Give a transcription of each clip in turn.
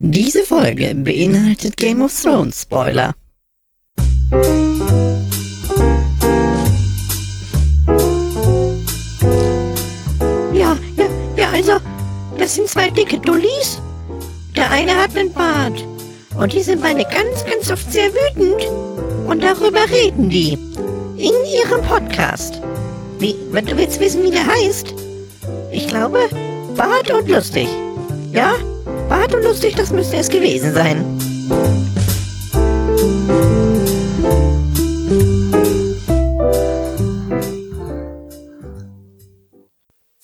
Diese Folge beinhaltet Game of Thrones Spoiler. Ja, ja, ja, also, das sind zwei dicke Dullis. Der eine hat einen Bart. Und die sind beide ganz, ganz oft sehr wütend. Und darüber reden die. In ihrem Podcast. Wie, wenn du willst wissen, wie der heißt? Ich glaube, Bart und lustig. Ja? Bart und lustig, das müsste es gewesen sein.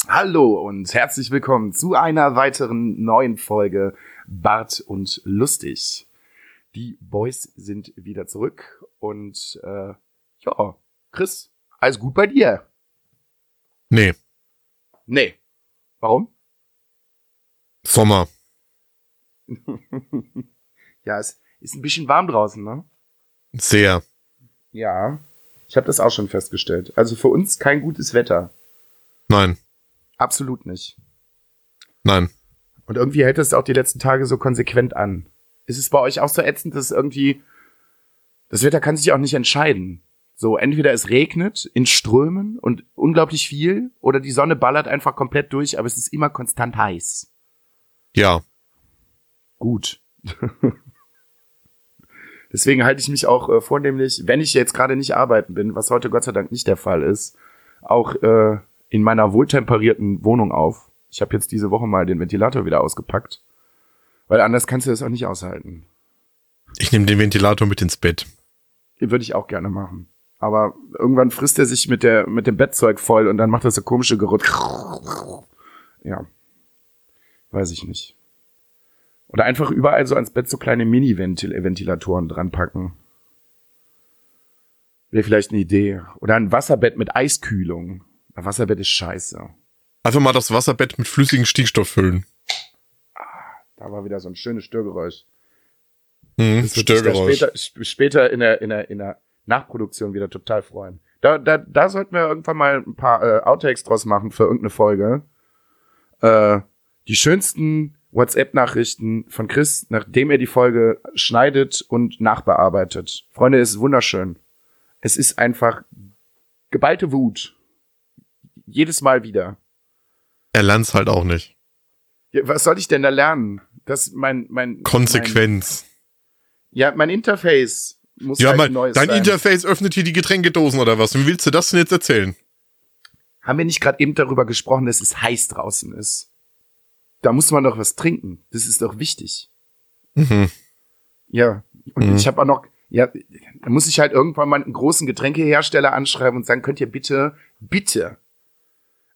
Hallo und herzlich willkommen zu einer weiteren neuen Folge Bart und Lustig. Die Boys sind wieder zurück und äh, ja, Chris, alles gut bei dir? Nee, Nee. Warum? Sommer. ja, es ist ein bisschen warm draußen, ne? Sehr. Ja. Ich habe das auch schon festgestellt. Also für uns kein gutes Wetter. Nein, Absolut nicht. nein. Und irgendwie hält es auch die letzten Tage so konsequent an. Ist es bei euch auch so ätzend, dass irgendwie das Wetter kann sich auch nicht entscheiden. So, entweder es regnet in Strömen und unglaublich viel oder die Sonne ballert einfach komplett durch, aber es ist immer konstant heiß. Ja, Gut. Deswegen halte ich mich auch äh, vornehmlich, wenn ich jetzt gerade nicht arbeiten bin, was heute Gott sei Dank nicht der Fall ist, auch äh, in meiner wohltemperierten Wohnung auf. Ich habe jetzt diese Woche mal den Ventilator wieder ausgepackt, weil anders kannst du das auch nicht aushalten. ich nehme den Ventilator mit ins Bett. Würde ich auch gerne machen. Aber irgendwann frisst er sich mit der mit dem Bettzeug voll und dann macht er so komische Geruch. Ja. Weiß ich nicht. Oder einfach überall so ans Bett so kleine Mini-Ventilatoren dran packen. Wäre vielleicht eine Idee. Oder ein Wasserbett mit Eiskühlung. Ein Wasserbett ist scheiße. Einfach mal das Wasserbett mit flüssigem Stickstoff füllen. Da war wieder so ein schönes Störgeräusch. Hm, Das Störgeräusch. Später, sp- später in der, in, der, in der Nachproduktion wieder total freuen. Da, da, da sollten wir irgendwann mal ein paar äh, Outtakes draus machen für irgendeine Folge. Äh, die schönsten WhatsApp-Nachrichten von Chris, nachdem er die Folge schneidet und nachbearbeitet. Freunde, es ist wunderschön. Es ist einfach geballte Wut. Jedes Mal wieder. Er lernt's halt auch nicht. Ja, was soll ich denn da lernen? Das mein mein Mein, Konsequenz. ja, mein Interface muss ja, halt mein, ein neues dein sein. Interface öffnet hier die Getränkedosen oder was? Wie willst du das denn jetzt erzählen? Haben wir nicht gerade eben darüber gesprochen, dass es heiß draußen ist? Da muss man doch was trinken. Das ist doch wichtig. Mhm. Ja. Und Mhm. ich habe auch noch, ja, da muss ich halt irgendwann mal einen großen Getränkehersteller anschreiben und sagen, könnt ihr bitte, bitte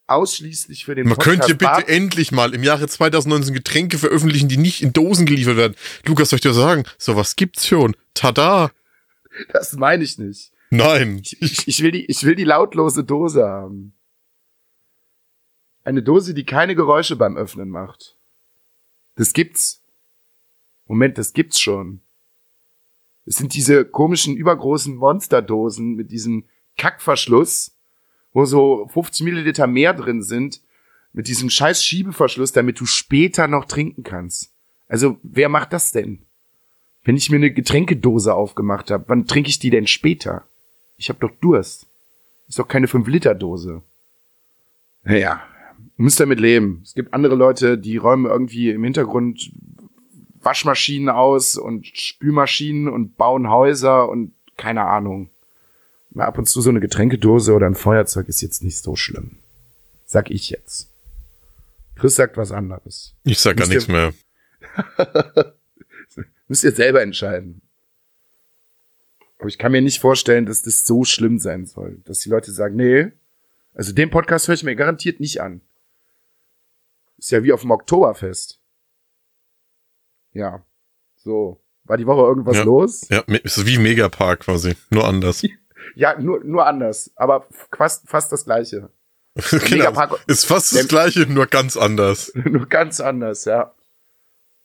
ausschließlich für den Man Podcast könnte bitte endlich mal im Jahre 2019 Getränke veröffentlichen, die nicht in Dosen geliefert werden. Lukas, soll ich dir sagen? Sowas gibt's schon. Tada! Das meine ich nicht. Nein. Ich, ich will die, ich will die lautlose Dose haben. Eine Dose, die keine Geräusche beim Öffnen macht. Das gibt's. Moment, das gibt's schon. Es sind diese komischen, übergroßen Monsterdosen mit diesem Kackverschluss, wo so 50 Milliliter mehr drin sind, mit diesem scheiß Schiebeverschluss, damit du später noch trinken kannst. Also, wer macht das denn? Wenn ich mir eine Getränkedose aufgemacht habe, wann trinke ich die denn später? Ich hab doch Durst. Ist doch keine 5-Liter-Dose. Naja, müsst damit leben. Es gibt andere Leute, die räumen irgendwie im Hintergrund Waschmaschinen aus und Spülmaschinen und bauen Häuser und keine Ahnung. Mal ab und zu so eine Getränkedose oder ein Feuerzeug ist jetzt nicht so schlimm. Sag ich jetzt. Chris sagt was anderes. Ich sag gar nichts mehr. Müsst ihr selber entscheiden. Aber ich kann mir nicht vorstellen, dass das so schlimm sein soll, dass die Leute sagen, nee, also den Podcast höre ich mir garantiert nicht an. Ist ja wie auf dem Oktoberfest. Ja. So. War die Woche irgendwas Ja. los? Ja, ist wie Megapark quasi. Nur anders. Ja, nur, nur anders. Aber fast, fast das Gleiche. genau. Megapark- Ist fast das gleiche, nur ganz anders. nur ganz anders, ja.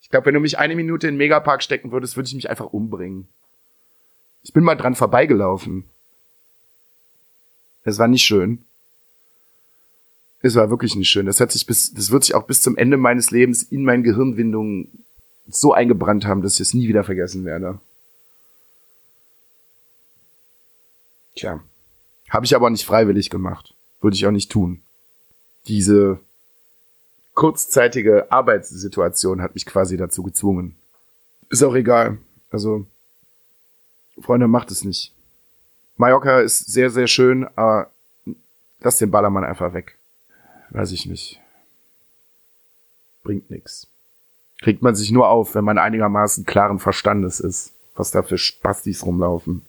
Ich glaube, wenn du mich eine Minute in Megapark stecken würdest, würde ich mich einfach umbringen. Ich bin mal dran vorbeigelaufen. Es war nicht schön. Es war wirklich nicht schön. Das hat sich bis, das wird sich auch bis zum Ende meines Lebens in meinen Gehirnwindungen so eingebrannt haben, dass ich es nie wieder vergessen werde. Tja. Habe ich aber nicht freiwillig gemacht. Würde ich auch nicht tun. Diese kurzzeitige Arbeitssituation hat mich quasi dazu gezwungen. Ist auch egal. Also, Freunde, macht es nicht. Mallorca ist sehr, sehr schön, aber lass den Ballermann einfach weg. Weiß ich nicht. Bringt nix. Kriegt man sich nur auf, wenn man einigermaßen klaren Verstandes ist, was da für Spastis rumlaufen.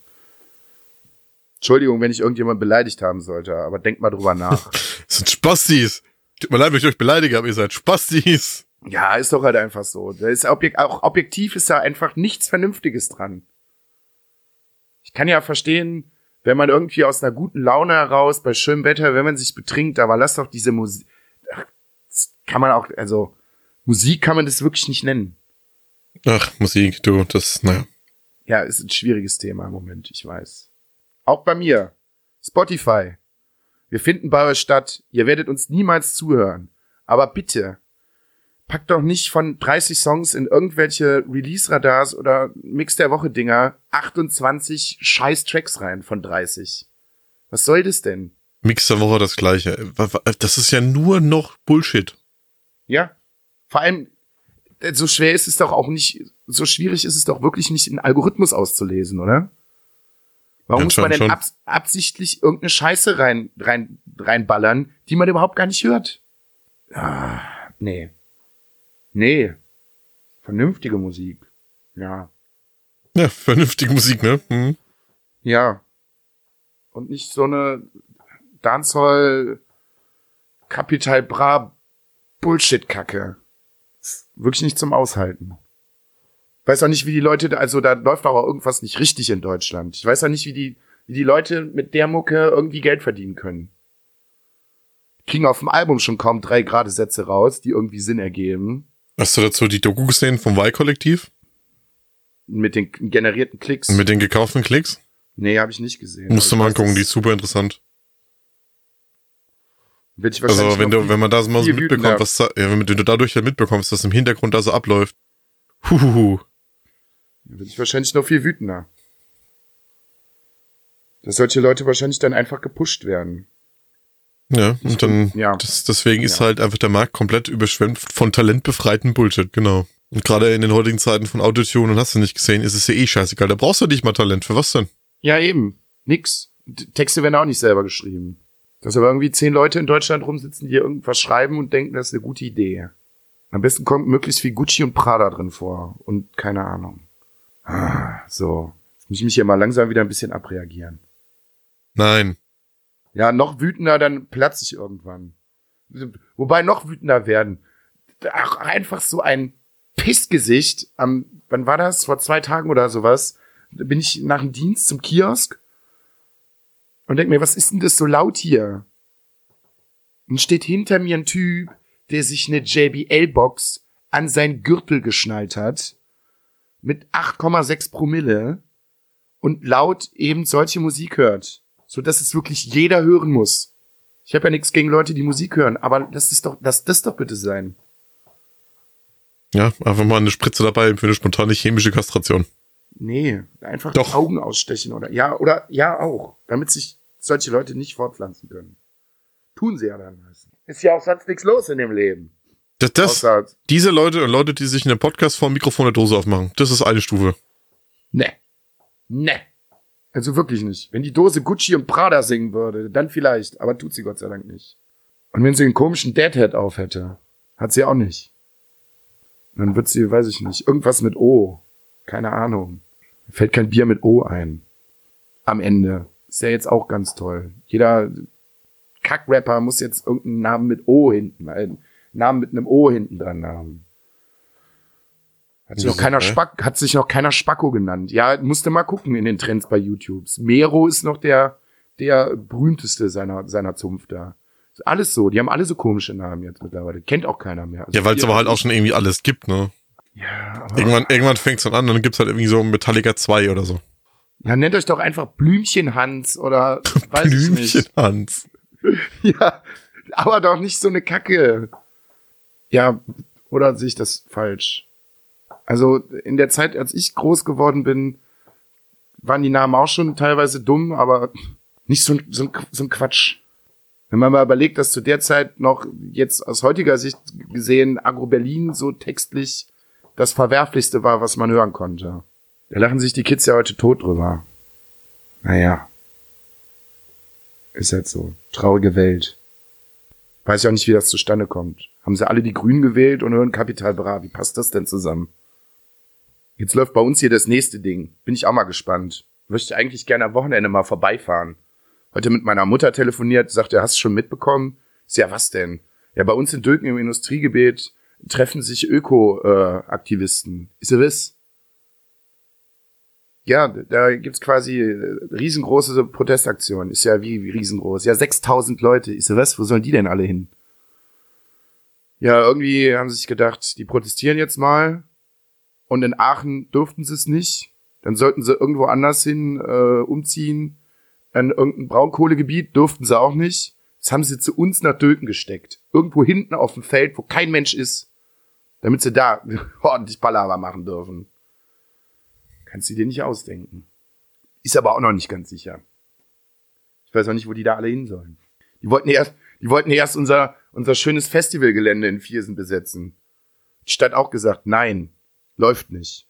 Entschuldigung, wenn ich irgendjemand beleidigt haben sollte, aber denkt mal drüber nach. Das sind Spastis. Tut mir leid, wenn ich euch beleidige, aber ihr seid Spastis. Ja, ist doch halt einfach so. Da ist objek auch objektiv ist da einfach nichts Vernünftiges dran. Ich kann ja verstehen, wenn man irgendwie aus einer guten Laune heraus, bei schönem Wetter, wenn man sich betrinkt, aber lass doch diese Musik. Kann man auch, also Musik kann man das wirklich nicht nennen. Ach, Musik, du, das, naja. Ja, ist ein schwieriges Thema im Moment, ich weiß. Auch bei mir. Spotify. Wir finden bei euch statt. Ihr werdet uns niemals zuhören. Aber bitte, packt doch nicht von 30 Songs in irgendwelche Release-Radars oder Mix der Woche-Dinger 28 scheiß Tracks rein von 30. Was soll das denn? Mix der Woche das gleiche. Das ist ja nur noch Bullshit. Ja. Vor allem, äh, so schwer ist es doch auch nicht, so schwierig ist es doch wirklich nicht, einen Algorithmus auszulesen, oder? Warum muss man denn abs absichtlich irgendeine Scheiße rein, rein, reinballern, die man überhaupt gar nicht hört? Ah, nee. Nee. Vernünftige Musik. Ja. Ja, vernünftige Musik, ne? Hm. Ja. Und nicht so eine Dancehall Capital Bra Bullshit-Kacke. Wirklich nicht zum Aushalten. Weiß auch nicht, wie die Leute, also da läuft auch irgendwas nicht richtig in Deutschland. Ich weiß auch nicht, wie die, wie die Leute mit der Mucke irgendwie Geld verdienen können. Kriegen auf dem Album schon kaum drei gerade Sätze raus, die irgendwie Sinn ergeben. Hast du dazu die Doku gesehen vom Y-Kollektiv? Mit den generierten Klicks. Mit den gekauften Klicks? nee, habe ich nicht gesehen. Musst du Aber mal angucken, die das ist super interessant. wird ich Also, wenn du, wenn man da so mal so mitbekommt, was da, ja, wenn du dadurch halt mitbekommst, was im Hintergrund da so abläuft. Huhuhu. Bin ich wahrscheinlich noch viel wütender. Dass solche Leute wahrscheinlich dann einfach gepusht werden. Ja, und dann, Ja. das, deswegen ist Ja. halt einfach der Markt komplett überschwemmt von talentbefreiten Bullshit, genau. Und gerade in den heutigen Zeiten von Autotune und hast du nicht gesehen, ist es ja eh scheißegal. Da brauchst du nicht mal Talent. Für was denn? Ja, eben. Nix. Texte werden auch nicht selber geschrieben. Dass aber irgendwie zehn Leute in Deutschland rumsitzen, die irgendwas schreiben und denken, das ist eine gute Idee. Am besten kommt möglichst viel Gucci und Prada drin vor. Und keine Ahnung. Ah, so. Jetzt muss ich mich hier mal langsam wieder ein bisschen abreagieren. Nein. Ja, noch wütender, dann platze ich irgendwann. Wobei noch wütender werden. Ach, einfach so ein Pissgesicht am, wann war das? Vor zwei Tagen oder sowas. Da bin ich nach dem Dienst zum Kiosk und denk mir, was ist denn das so laut hier? Und steht hinter mir ein Typ, der sich eine JBL-Box an sein Gürtel geschnallt hat. Mit 8,6 Promille und laut eben solche Musik hört, so dass es wirklich jeder hören muss. Ich habe ja nichts gegen Leute, die Musik hören, aber das ist doch, lass das doch bitte sein. Ja, einfach mal eine Spritze dabei für eine spontane chemische Kastration. Nee, einfach Doch. Augen ausstechen oder ja oder ja auch, damit sich solche Leute nicht fortpflanzen können. Tun sie ja dann meistens. Ist ja auch sonst nichts los in dem Leben. Das, das, Außer, diese Leute und Leute, die sich in einem Podcast vor dem Mikrofon der Dose aufmachen, das ist eine Stufe. ne. Ne. Also wirklich nicht. Wenn die Dose Gucci und Prada singen würde, dann vielleicht, aber tut sie Gott sei Dank nicht. Und wenn sie einen komischen Deadhead auf hätte, hat sie auch nicht. Dann wird sie, weiß ich nicht, irgendwas mit O. Keine Ahnung. Fällt kein Bier mit O ein. Am Ende. Ist ja jetzt auch ganz toll. Jeder Kackrapper muss jetzt irgendeinen Namen mit O hinten, einen Namen mit einem O hinten dran haben. Hat sich noch keiner hä? Spack, hat sich noch keiner Spacko genannt. Ja, musste mal gucken in den Trends bei YouTube. Mero ist noch der, der berühmteste seiner, seiner Zunft da. Ist alles so. Die haben alle so komische Namen jetzt mittlerweile. Kennt auch keiner mehr. Also Ja, weil es aber halt auch schon irgendwie alles gibt, ne? Ja, Irgendwann, irgendwann fängt es dann an und dann gibt's halt irgendwie so Metallica 2 oder so. ja, nennt euch doch einfach Blümchen Hans oder weiß ich Blümchen nicht. Hans. Ja, aber doch nicht so eine Kacke. Ja, oder sehe ich das falsch? Also in der Zeit, als ich groß geworden bin, waren die Namen auch schon teilweise dumm, aber nicht so, ein- so, so ein Quatsch. Wenn man mal überlegt, dass zu der Zeit noch jetzt aus heutiger Sicht gesehen Agro Berlin so textlich das Verwerflichste war, was man hören konnte. Da lachen sich die Kids ja heute tot drüber. Naja. Ist halt so. Traurige Welt. Weiß ja auch nicht, wie das zustande kommt. Haben sie alle die Grünen gewählt und hören Kapital Bra. Wie passt das denn zusammen? Jetzt läuft bei uns hier das nächste Ding. Bin ich auch mal gespannt. Möchte eigentlich gerne am Wochenende mal vorbeifahren. Heute mit meiner Mutter telefoniert, sagt er, hast du schon mitbekommen? Ist ja, was denn? Ja, bei uns in Dülken im Industriegebiet treffen sich Öko-Aktivisten. Ist ihr was? Ja, da gibt's quasi äh, riesengroße Protestaktionen. Ist ja wie, wie riesengroß. Ja, 6000 Leute. Ist ihr was? Wo sollen die denn alle hin? Ja, irgendwie haben sie sich gedacht, die protestieren jetzt mal. Und in Aachen durften sie es nicht. Dann sollten sie irgendwo anders hin äh, umziehen. An irgendein Braunkohlegebiet durften sie auch nicht. Das haben sie zu uns nach Döken gesteckt. Irgendwo hinten auf dem Feld, wo kein Mensch ist. Damit sie da ordentlich Palaver machen dürfen. Kannst du dir nicht ausdenken. Ist aber auch noch nicht ganz sicher. Ich weiß auch nicht, wo die da alle hin sollen. Die wollten erst, die wollten erst unser, unser schönes Festivalgelände in Viersen besetzen. Die Stadt auch gesagt, nein, läuft nicht.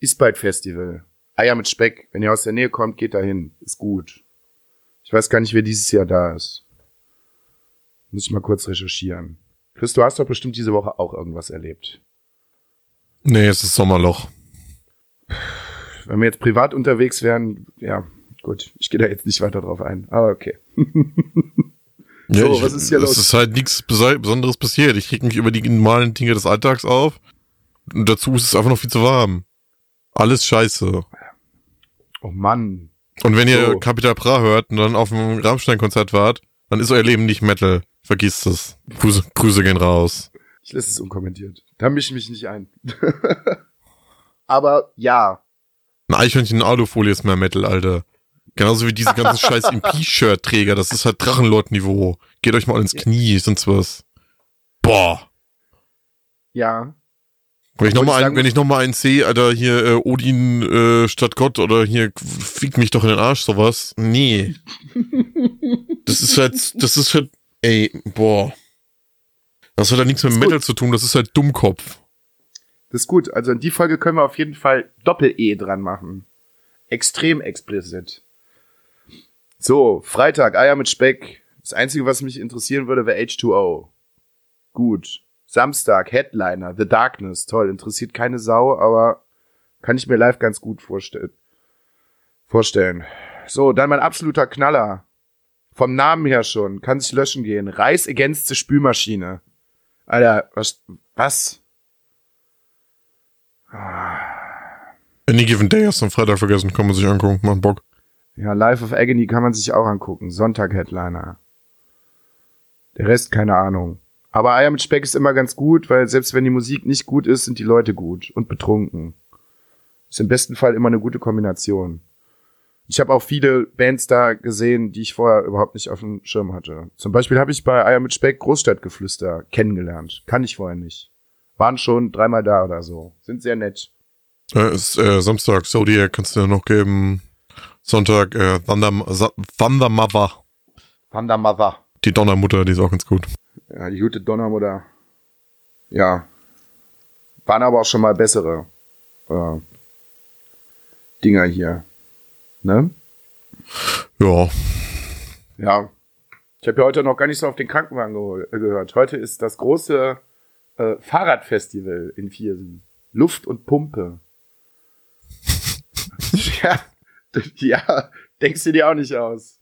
Ist bald Festival. Eier mit Speck. Wenn ihr aus der Nähe kommt, geht da hin. Ist gut. Ich weiß gar nicht, wer dieses Jahr da ist. Muss ich mal kurz recherchieren. Chris, du hast doch bestimmt diese Woche auch irgendwas erlebt. Nee, es ist Sommerloch. Wenn wir jetzt privat unterwegs wären, ja, gut, ich gehe da jetzt nicht weiter drauf ein. Aber okay. Ja, So, ich, was ist hier es los? ist halt nichts Besonderes passiert. Ich reg mich über die normalen Dinge des Alltags auf. Und dazu ist es einfach noch viel zu warm. Alles scheiße. Oh Mann. Und wenn ihr So. Capital Bra hört und dann auf dem Rammstein-Konzert wart, dann ist euer Leben nicht Metal. Vergisst es. Grüße, Grüße gehen raus. Ich lasse es unkommentiert. Da mische ich mich nicht ein. Aber ja, Ein Eichhörnchen in Alufolie ist mehr Metal, Alter. Genauso wie diese ganzen scheiß MP-Shirt-Träger. Das ist halt Drachenlord-Niveau. Geht euch mal ins Knie, sonst was. Boah. ja. Wenn ich nochmal ein, wenn ich noch mal einen sehe, Alter, hier äh, Odin äh, statt Gott oder hier fick mich doch in den Arsch, sowas. Nee. das ist halt, das ist halt, ey, boah. Das hat halt nichts mit Metal zu tun, das ist halt Dummkopf. Das ist gut. Also in die Folge können wir auf jeden Fall Doppel-E dran machen. Extrem explicit. So, Freitag, Eier mit Speck. Das Einzige, was mich interessieren würde, wäre H2O. Gut. Samstag, Headliner, The Darkness. Toll, interessiert keine Sau, aber kann ich mir live ganz gut vorstellen. Vorstellen. So, dann mein absoluter Knaller. Vom Namen her schon. Kann sich löschen gehen. Reis against the Spülmaschine. Alter, was, was? Any Given Day hast du am Freitag vergessen, kann man sich angucken, macht Bock. Ja, Life of Agony kann man sich auch angucken. Sonntag Headliner. Der Rest keine Ahnung. Aber Eier mit Speck ist immer ganz gut, weil selbst wenn die Musik nicht gut ist, sind die Leute gut und betrunken. Ist im besten Fall immer eine gute Kombination. Ich habe auch viele Bands da gesehen, die ich vorher überhaupt nicht auf dem Schirm hatte. Zum Beispiel habe ich bei Eier mit Speck Großstadtgeflüster kennengelernt. Kann ich vorher nicht. Waren schon dreimal da oder so. Sind sehr nett. Äh, ist, äh, Samstag, Zodiac kannst du dir noch geben. Sonntag, äh, Thunder, Thunder Mother. Thunder Mother. Die Donnermutter, die ist auch ganz gut. Ja, die gute Donnermutter. Ja. Waren aber auch schon mal bessere äh, Dinger hier. Ne? Ja. Ja. Ich habe ja heute noch gar nicht so auf den Krankenwagen gehol- äh, gehört. Heute ist das große äh, Fahrradfestival in Viersen. Luft und Pumpe. ja, ja, denkst du dir auch nicht aus.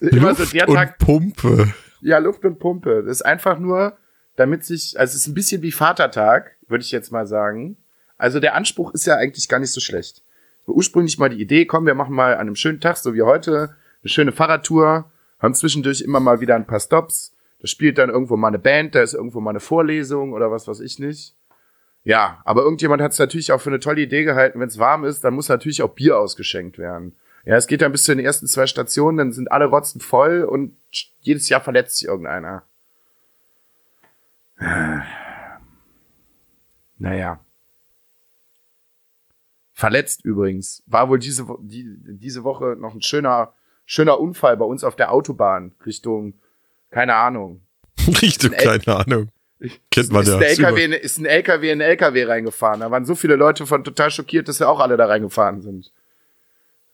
Immer Luft so der und Tag, Pumpe. Ja, Luft und Pumpe. Das ist einfach nur, damit sich, also es ist ein bisschen wie Vatertag, würde ich jetzt mal sagen. Also der Anspruch ist ja eigentlich gar nicht so schlecht. Ursprünglich mal die Idee, komm, wir machen mal an einem schönen Tag, so wie heute, eine schöne Fahrradtour, haben zwischendurch immer mal wieder ein paar Stops. Da spielt dann irgendwo mal eine Band, da ist irgendwo mal eine Vorlesung oder was weiß ich nicht. Ja, aber irgendjemand hat es natürlich auch für eine tolle Idee gehalten, wenn es warm ist, dann muss natürlich auch Bier ausgeschenkt werden. Ja, es geht dann bis zu den ersten zwei Stationen, dann sind alle Rotzen voll und jedes Jahr verletzt sich irgendeiner. Naja. Verletzt übrigens. War wohl diese, die, diese Woche noch ein schöner, schöner Unfall bei uns auf der Autobahn Richtung, keine Ahnung. Richtung, keine Ahnung. Kennt man ist, ja. Ein LKW, in- ist ein LKW in einen LKW reingefahren. Da waren so viele Leute von total schockiert, dass sie auch alle da reingefahren sind.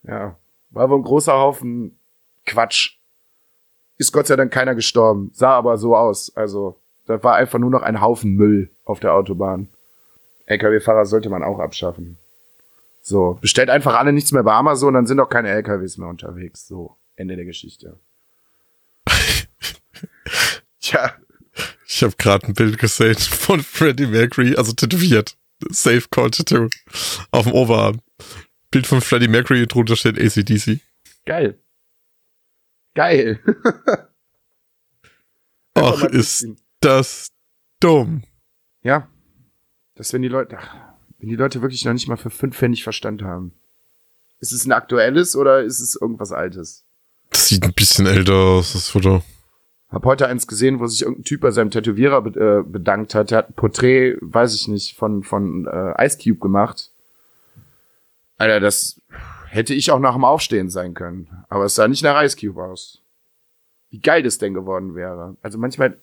Ja. War wohl ein großer Haufen Quatsch. Ist Gott sei Dank keiner gestorben. Sah aber so aus. Also, da war einfach nur noch ein Haufen Müll auf der Autobahn. LKW-Fahrer sollte man auch abschaffen. So, bestellt einfach alle nichts mehr bei Amazon, dann sind auch keine LKWs mehr unterwegs. So, Ende der Geschichte. Tja, Ich habe gerade ein Bild gesehen von Freddie Mercury, also tätowiert. Safe Call Tattoo. Auf dem Oberarm. Bild von Freddie Mercury, drunter steht ACDC. geil. Geil. Ach, ist das dumm. Ja. Das, wenn die Leute, ach, wenn die Leute wirklich noch nicht mal für fünf Pfennig Verstand haben. Ist es ein aktuelles oder ist es irgendwas Altes? Das sieht ein bisschen älter aus, das Foto. Hab heute eins gesehen, wo sich irgendein Typ bei seinem Tätowierer be äh, bedankt hat. Der hat ein Porträt, weiß ich nicht, von, von äh, Ice Cube gemacht. Alter, das hätte ich auch nach dem Aufstehen sein können. Aber es sah nicht nach Ice Cube aus. Wie geil das denn geworden wäre. Also manchmal.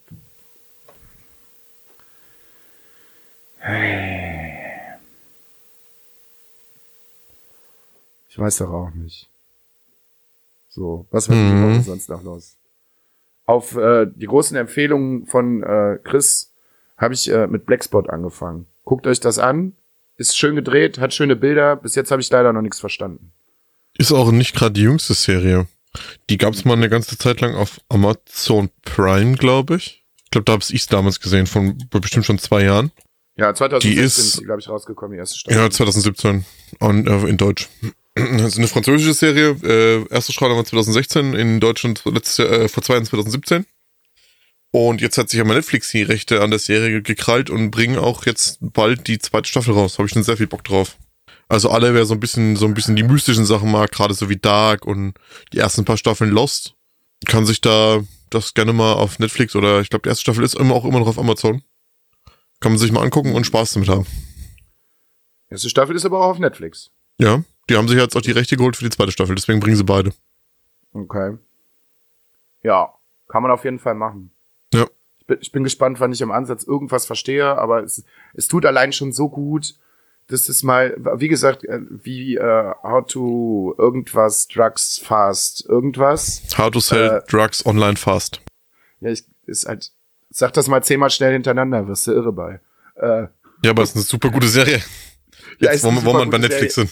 Ich weiß doch auch nicht. So, was war Mhm. Sonst noch los? Auf äh, die großen Empfehlungen von äh, Chris habe ich äh, mit Blackspot angefangen. Guckt euch das an. Ist schön gedreht, hat schöne Bilder. Bis jetzt habe ich leider noch nichts verstanden. Ist auch nicht gerade die jüngste Serie. Die gab's mal eine ganze Zeit lang auf Amazon Prime, glaube ich. Ich glaube, da habe ich damals gesehen, von bestimmt schon zwei Jahren. Ja, 2016 Die ist, glaube ich, rausgekommen, die erste Staffel. Ja, 2017. Und, äh, in Deutsch. Das ist eine französische Serie. Äh, erste Strahlung war 2016, in Deutschland letztes Jahr, äh, vor zwei Jahren 2017. Und jetzt hat sich aber Netflix die Rechte an der Serie gekrallt und bringen auch jetzt bald die zweite Staffel raus. Habe ich schon sehr viel Bock drauf. Also alle, wer so ein bisschen, so ein bisschen die mystischen Sachen mag, gerade so wie Dark und die ersten paar Staffeln Lost, kann sich da das gerne mal auf Netflix oder ich glaube, die erste Staffel ist immer auch immer noch auf Amazon. Kann man sich mal angucken und Spaß damit haben. Erste Staffel ist aber auch auf Netflix. Ja, die haben sich jetzt auch die Rechte geholt für die zweite Staffel, deswegen bringen sie beide. Okay. Ja, kann man auf jeden Fall machen. Ja. Ich bin, gespannt, wann ich im Ansatz irgendwas verstehe, aber es, es tut allein schon so gut. Das ist mal, wie gesagt, äh, wie äh, How to irgendwas, Drugs fast, irgendwas. How to sell Äh, drugs online fast. Ja, ich, ist halt, sag das mal zehnmal schnell hintereinander, wirst du irre bei. Äh, Ja, aber es ist eine super gute Serie. Ja, Jetzt, ist wo, wo man bei Netflix sind.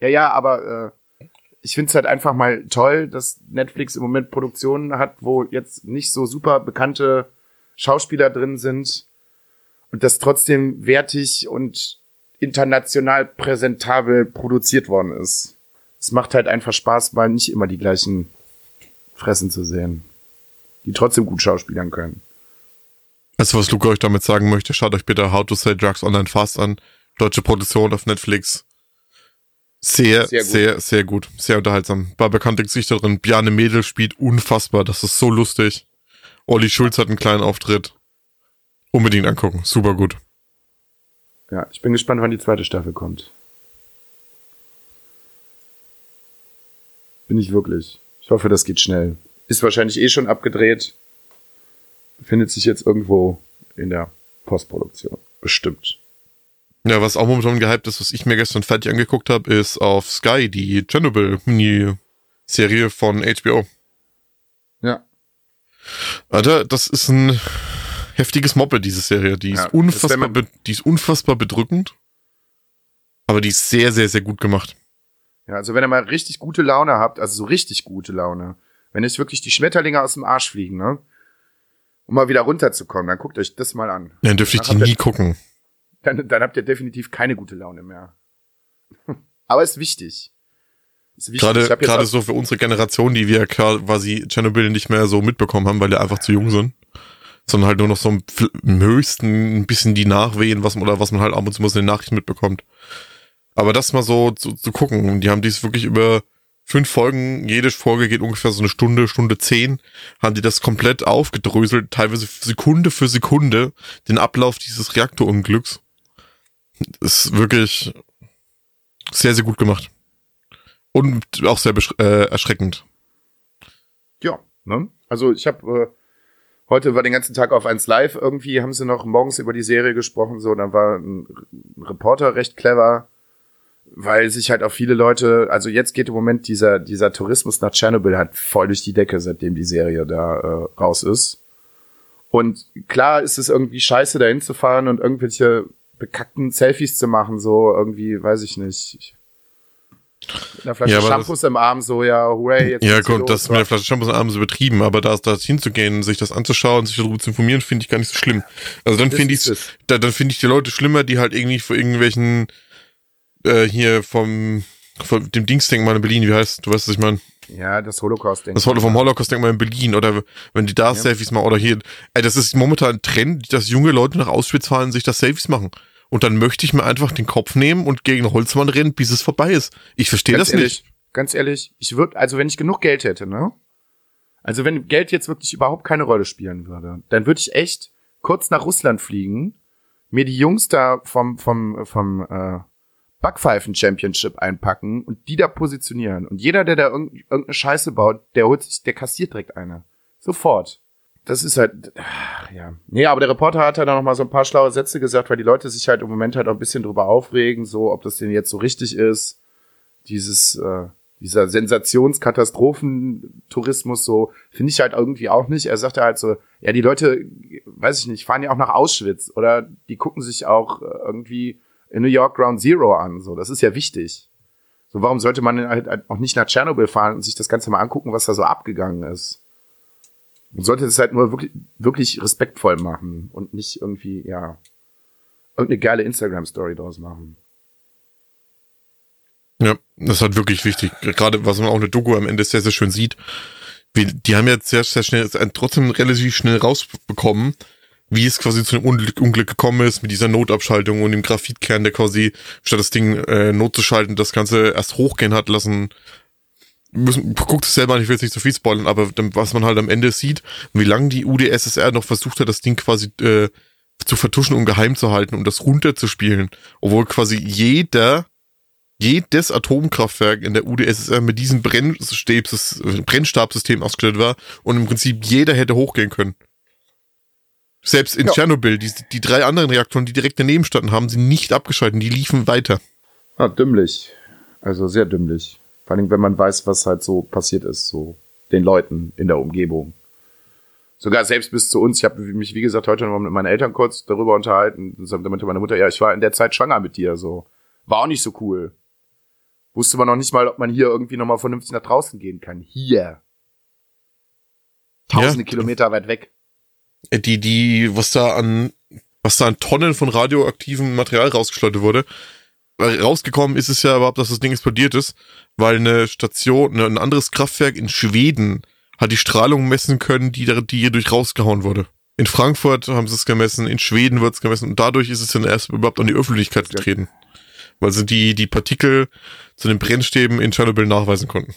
Ja, ja, aber äh, ich find's halt einfach mal toll, dass Netflix im Moment Produktionen hat, wo jetzt nicht so super bekannte Schauspieler drin sind und das trotzdem wertig und international präsentabel produziert worden ist. Es macht halt einfach Spaß, mal nicht immer die gleichen Fressen zu sehen, die trotzdem gut schauspielern können. Also was Luca euch damit sagen möchte, schaut euch bitte How to Sell Drugs Online Fast an. Deutsche Produktion auf Netflix. Sehr, Sehr sehr, gut. sehr, gut. Sehr unterhaltsam. War bekannte Gesichter drin. Bjarne Mädel spielt unfassbar. Das ist so lustig. Olli Schulz hat einen kleinen Auftritt. Unbedingt angucken. Super gut. Ja, ich bin gespannt, wann die zweite Staffel kommt. Bin ich wirklich. Ich hoffe, das geht schnell. Ist wahrscheinlich eh schon abgedreht. Befindet sich jetzt irgendwo in der Postproduktion. Bestimmt. Ja, was auch momentan gehypt ist, was ich mir gestern fertig angeguckt habe, ist auf Sky die Chernobyl-Mini-Serie von HBO. Alter, das ist ein heftiges Moppe, diese Serie. Die ist, Ja, unfassbar, be die ist unfassbar bedrückend. Aber die ist sehr, sehr, sehr gut gemacht. Ja, also wenn ihr mal richtig gute Laune habt, also so richtig gute Laune, wenn euch wirklich die Schmetterlinge aus dem Arsch fliegen, ne? Um mal wieder runterzukommen, dann guckt euch das mal an. Dann dürfte ich die ihr- nie gucken. Dann, dann habt ihr definitiv keine gute Laune mehr. Aber ist wichtig. Gerade, gerade so für unsere Generation, die wir quasi Tschernobyl nicht mehr so mitbekommen haben, weil wir einfach zu jung sind. Sondern halt nur noch so im, höchsten ein bisschen die Nachwehen, was man, oder was man halt ab und zu mal in den Nachrichten mitbekommt. Aber das mal so zu, zu gucken. Die haben dies wirklich über fünf Folgen, jede Folge geht ungefähr so eine Stunde, Stunde zehn, haben die das komplett aufgedröselt, teilweise Sekunde für Sekunde, den Ablauf dieses Reaktorunglücks. Ist wirklich Sehr, sehr gut gemacht. Und auch sehr äh, erschreckend. Ja, ne? Also ich habe äh, heute war den ganzen Tag auf 1 Live irgendwie, haben sie noch morgens über die Serie gesprochen, so, dann war ein Reporter recht clever, weil sich halt auch viele Leute, also jetzt geht im Moment dieser, dieser Tourismus nach Tschernobyl halt voll durch die Decke, seitdem die Serie da äh, raus ist. Und klar ist es irgendwie scheiße, da hinzufahren und irgendwelche bekackten Selfies zu machen, so irgendwie, weiß ich nicht. Mit einer Flasche Ja, Shampoos im Arm, so, ja, hooray, jetzt Ja, gut, das mit der Flasche Shampoos abends übertrieben, aber da, da hinzugehen, sich das anzuschauen, sich darüber zu informieren, finde ich gar nicht so schlimm. Also dann Das finde ich, da, dann finde ich die Leute schlimmer, die halt irgendwie vor irgendwelchen, äh, hier vom, vom dem Dingsdenkmal in Berlin, wie heißt, du weißt, was ich meine? Ja, das Holocaust-Ding. Das Foto vom Holocaust-Denkmal in Berlin oder wenn die da Selfies machen oder hier, ey, das ist momentan ein Trend, dass junge Leute nach Auschwitz fahren und sich da Selfies machen. Und dann möchte ich mir einfach den Kopf nehmen und gegen eine Holzwand rennen, bis es vorbei ist. Ich verstehe das ehrlich, nicht. Ganz ehrlich, ich würde, also wenn ich genug Geld hätte, ne? Also wenn Geld jetzt wirklich überhaupt keine Rolle spielen würde, dann würde ich echt kurz nach Russland fliegen, mir die Jungs da vom, vom, vom äh, Backpfeifen Championship einpacken und die da positionieren. Und jeder, der da irgend, irgendeine Scheiße baut, der holt sich, der kassiert direkt eine. Sofort. Das ist halt, ach, ja. Nee, aber der Reporter hat halt auch noch mal so ein paar schlaue Sätze gesagt, weil die Leute sich halt im Moment halt auch ein bisschen drüber aufregen, so, ob das denn jetzt so richtig ist. Dieses, äh, dieser Sensationskatastrophentourismus, so, finde ich halt irgendwie auch nicht. Er sagte halt so, ja, die Leute, weiß ich nicht, fahren ja auch nach Auschwitz oder die gucken sich auch äh, irgendwie in New York Ground Zero an, so, das ist ja wichtig. So, warum sollte man halt auch nicht nach Tschernobyl fahren und sich das Ganze mal angucken, was da so abgegangen ist? Man sollte das halt nur wirklich, wirklich respektvoll machen und nicht irgendwie, ja, irgendeine geile Instagram-Story draus machen. Ja, das ist halt wirklich wichtig. Gerade was man auch in der Doku am Ende sehr, sehr schön sieht. Wie, die haben jetzt sehr, sehr schnell, trotzdem relativ schnell rausbekommen, wie es quasi zu einem Unglück, gekommen ist mit dieser Notabschaltung und dem Graphitkern, der quasi, statt das Ding äh, notzuschalten, das Ganze erst hochgehen hat lassen. Müssen, guckt es selber an, ich will jetzt nicht so viel spoilern, aber dann, was man halt am Ende sieht, wie lange die UdSSR noch versucht hat, das Ding quasi äh, zu vertuschen und geheim zu halten, um das runterzuspielen. Obwohl quasi jeder jedes Atomkraftwerk in der UdSSR mit diesem Brennstabs Brennstabsystem ausgestattet war und im Prinzip jeder hätte hochgehen können. Selbst in Ja. Tschernobyl, die, die drei anderen Reaktoren, die direkt daneben standen, haben sie nicht abgeschalten, die liefen weiter. Ah, dümmlich. Also sehr dümmlich. Vor allem, wenn man weiß, was halt so passiert ist, so den Leuten in der Umgebung. Sogar selbst bis zu uns. Ich habe mich, wie gesagt, heute noch mit meinen Eltern kurz darüber unterhalten. Da meinte meine Mutter, ja, ich war in der Zeit schwanger mit dir, so. War auch nicht so cool. Wusste man noch nicht mal, ob man hier irgendwie noch mal vernünftig nach draußen gehen kann. Hier. Tausende Ja. Kilometer weit weg. Äh, Die, die, was da an, was da an Tonnen von radioaktivem Material rausgeschleudert wurde. Rausgekommen ist es ja überhaupt, dass das Ding explodiert ist, weil eine Station, ne, ein anderes Kraftwerk in Schweden hat die Strahlung messen können, die, da- die hier durch rausgehauen wurde. In Frankfurt haben sie es gemessen, in Schweden wird es gemessen und dadurch ist es dann erst überhaupt an die Öffentlichkeit getreten. Weil sie die, die Partikel zu den Brennstäben in Tschernobyl nachweisen konnten.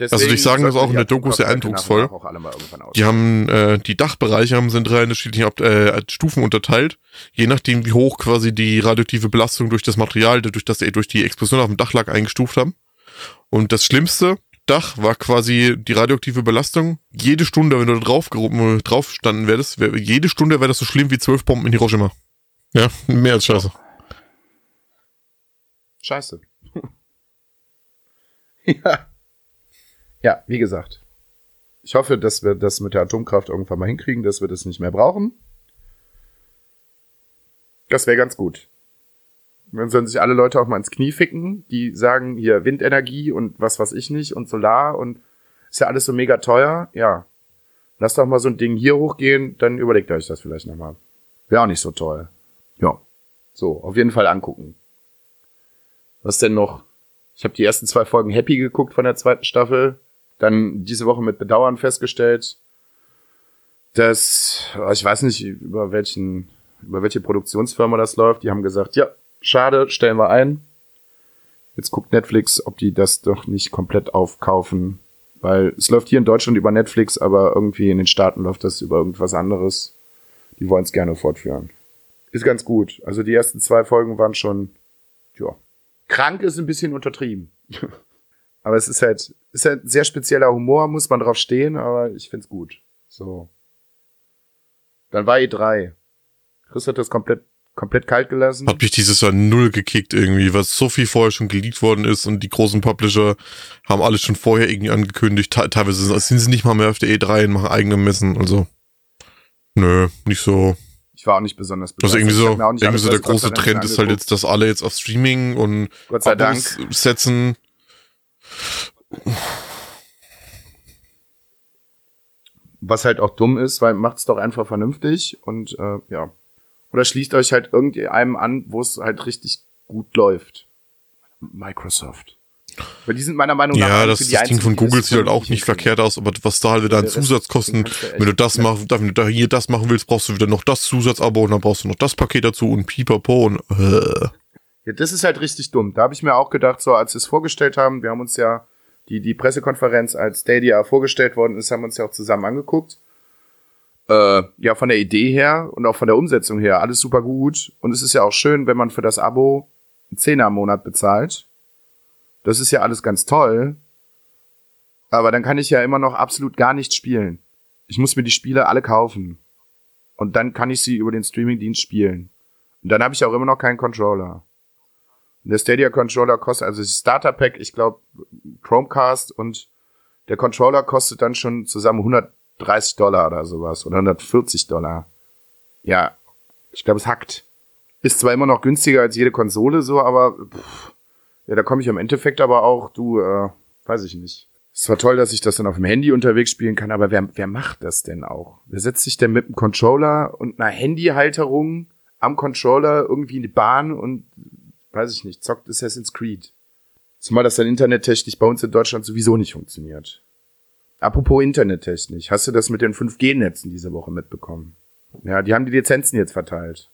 Ja. Also ich sagen, das auch in der Doku sehr eindrucksvoll. nach und nach Auch alle mal irgendwann aus. Die haben äh, die Dachbereiche haben sind drei unterschiedliche äh, Stufen unterteilt, je nachdem wie hoch quasi die radioaktive Belastung durch das Material, durch das durch die Explosion auf dem Dach lag, eingestuft haben. Und das schlimmste Dach war quasi die radioaktive Belastung. Jede Stunde, wenn du da drauf, drauf standen wärst, wär, jede Stunde wäre das so schlimm wie zwölf Bomben in Hiroshima. Ja, mehr als scheiße. Scheiße. ja. Ja, wie gesagt. Ich hoffe, dass wir das mit der Atomkraft irgendwann mal hinkriegen, dass wir das nicht mehr brauchen. Das wäre ganz gut. Dann sollen sich alle Leute auch mal ins Knie ficken, die sagen, hier Windenergie und was weiß ich nicht und Solar und ist ja alles so mega teuer. Ja. Lasst doch mal so ein Ding hier hochgehen, dann überlegt euch das vielleicht nochmal. Wäre auch nicht so toll. Ja. So, auf jeden Fall angucken. Was denn noch? Ich habe die ersten zwei Folgen Happy geguckt von der zweiten Staffel. Dann diese Woche mit Bedauern festgestellt, dass, oh, ich weiß nicht, über welchen, über welche Produktionsfirma das läuft. Die haben gesagt, ja, schade, stellen wir ein. Jetzt guckt Netflix, ob die das doch nicht komplett aufkaufen. Weil es läuft hier in Deutschland über Netflix, aber irgendwie in den Staaten läuft das über irgendwas anderes. Die wollen es gerne fortführen. Ist ganz gut. Also die ersten zwei Folgen waren schon, ja, Krank ist ein bisschen untertrieben. aber es ist halt, ist halt sehr spezieller Humor, muss man drauf stehen, aber ich find's gut. So. Dann war E3. Chris hat das komplett, komplett kalt gelassen. Hat mich dieses Jahr null gekickt irgendwie, weil so viel vorher schon geleakt worden ist und die großen Publisher haben alles schon vorher irgendwie angekündigt. Te teilweise sind sie nicht mal mehr auf der E3 und machen eigene Messen, also. Nö, nicht so. Ich war auch nicht besonders Also irgendwie so, irgendwie so der große Trend ist halt jetzt, dass alle jetzt auf Streaming und Gott sei Dank. Setzen. Was halt auch dumm ist, weil macht's doch einfach vernünftig und äh, ja. Oder schließt euch halt irgendeinem an, wo es halt richtig gut läuft. Microsoft. Weil die sind meiner Meinung nach Ja, das, für die das Ding von Google sieht halt auch nicht verkehrt aus, aber was da halt wieder an Zusatzkosten, wenn du das machst, wenn du hier das machen willst, brauchst du wieder noch das Zusatzabo und dann brauchst du noch das Paket dazu und pipapo und äh. Ja, das ist halt richtig dumm. Da habe ich mir auch gedacht, so als wir es vorgestellt haben, wir haben uns ja die, die Pressekonferenz, als Stadia vorgestellt worden ist, haben wir uns ja auch zusammen angeguckt. Äh, ja, von der Idee her und auch von der Umsetzung her, alles super gut. Und es ist ja auch schön, wenn man für das Abo einen Zehner im Monat bezahlt. Das ist ja alles ganz toll. Aber dann kann ich ja immer noch absolut gar nichts spielen. Ich muss mir die Spiele alle kaufen. Und dann kann ich sie über den Streamingdienst spielen. Und dann habe ich auch immer noch keinen Controller. Der Stadia Controller kostet, also das Starter Pack, ich glaube, Chromecast und der Controller kostet dann schon zusammen 130 Dollar oder sowas oder 140 Dollar. Ja, ich glaube, es hackt. Ist zwar immer noch günstiger als jede Konsole so, aber pff, ja, da komme ich im Endeffekt aber auch, du, äh, weiß ich nicht. Es zwar toll, dass ich das dann auf dem Handy unterwegs spielen kann, aber wer, wer macht das denn auch? Wer setzt sich denn mit einem Controller und einer Handyhalterung am Controller irgendwie in die Bahn und weiß ich nicht, zockt Assassin's Creed. Zumal das dann internettechnisch bei uns in Deutschland sowieso nicht funktioniert. Apropos internettechnisch, hast du das mit den 5G-Netzen diese Woche mitbekommen? Ja, die haben die Lizenzen jetzt verteilt.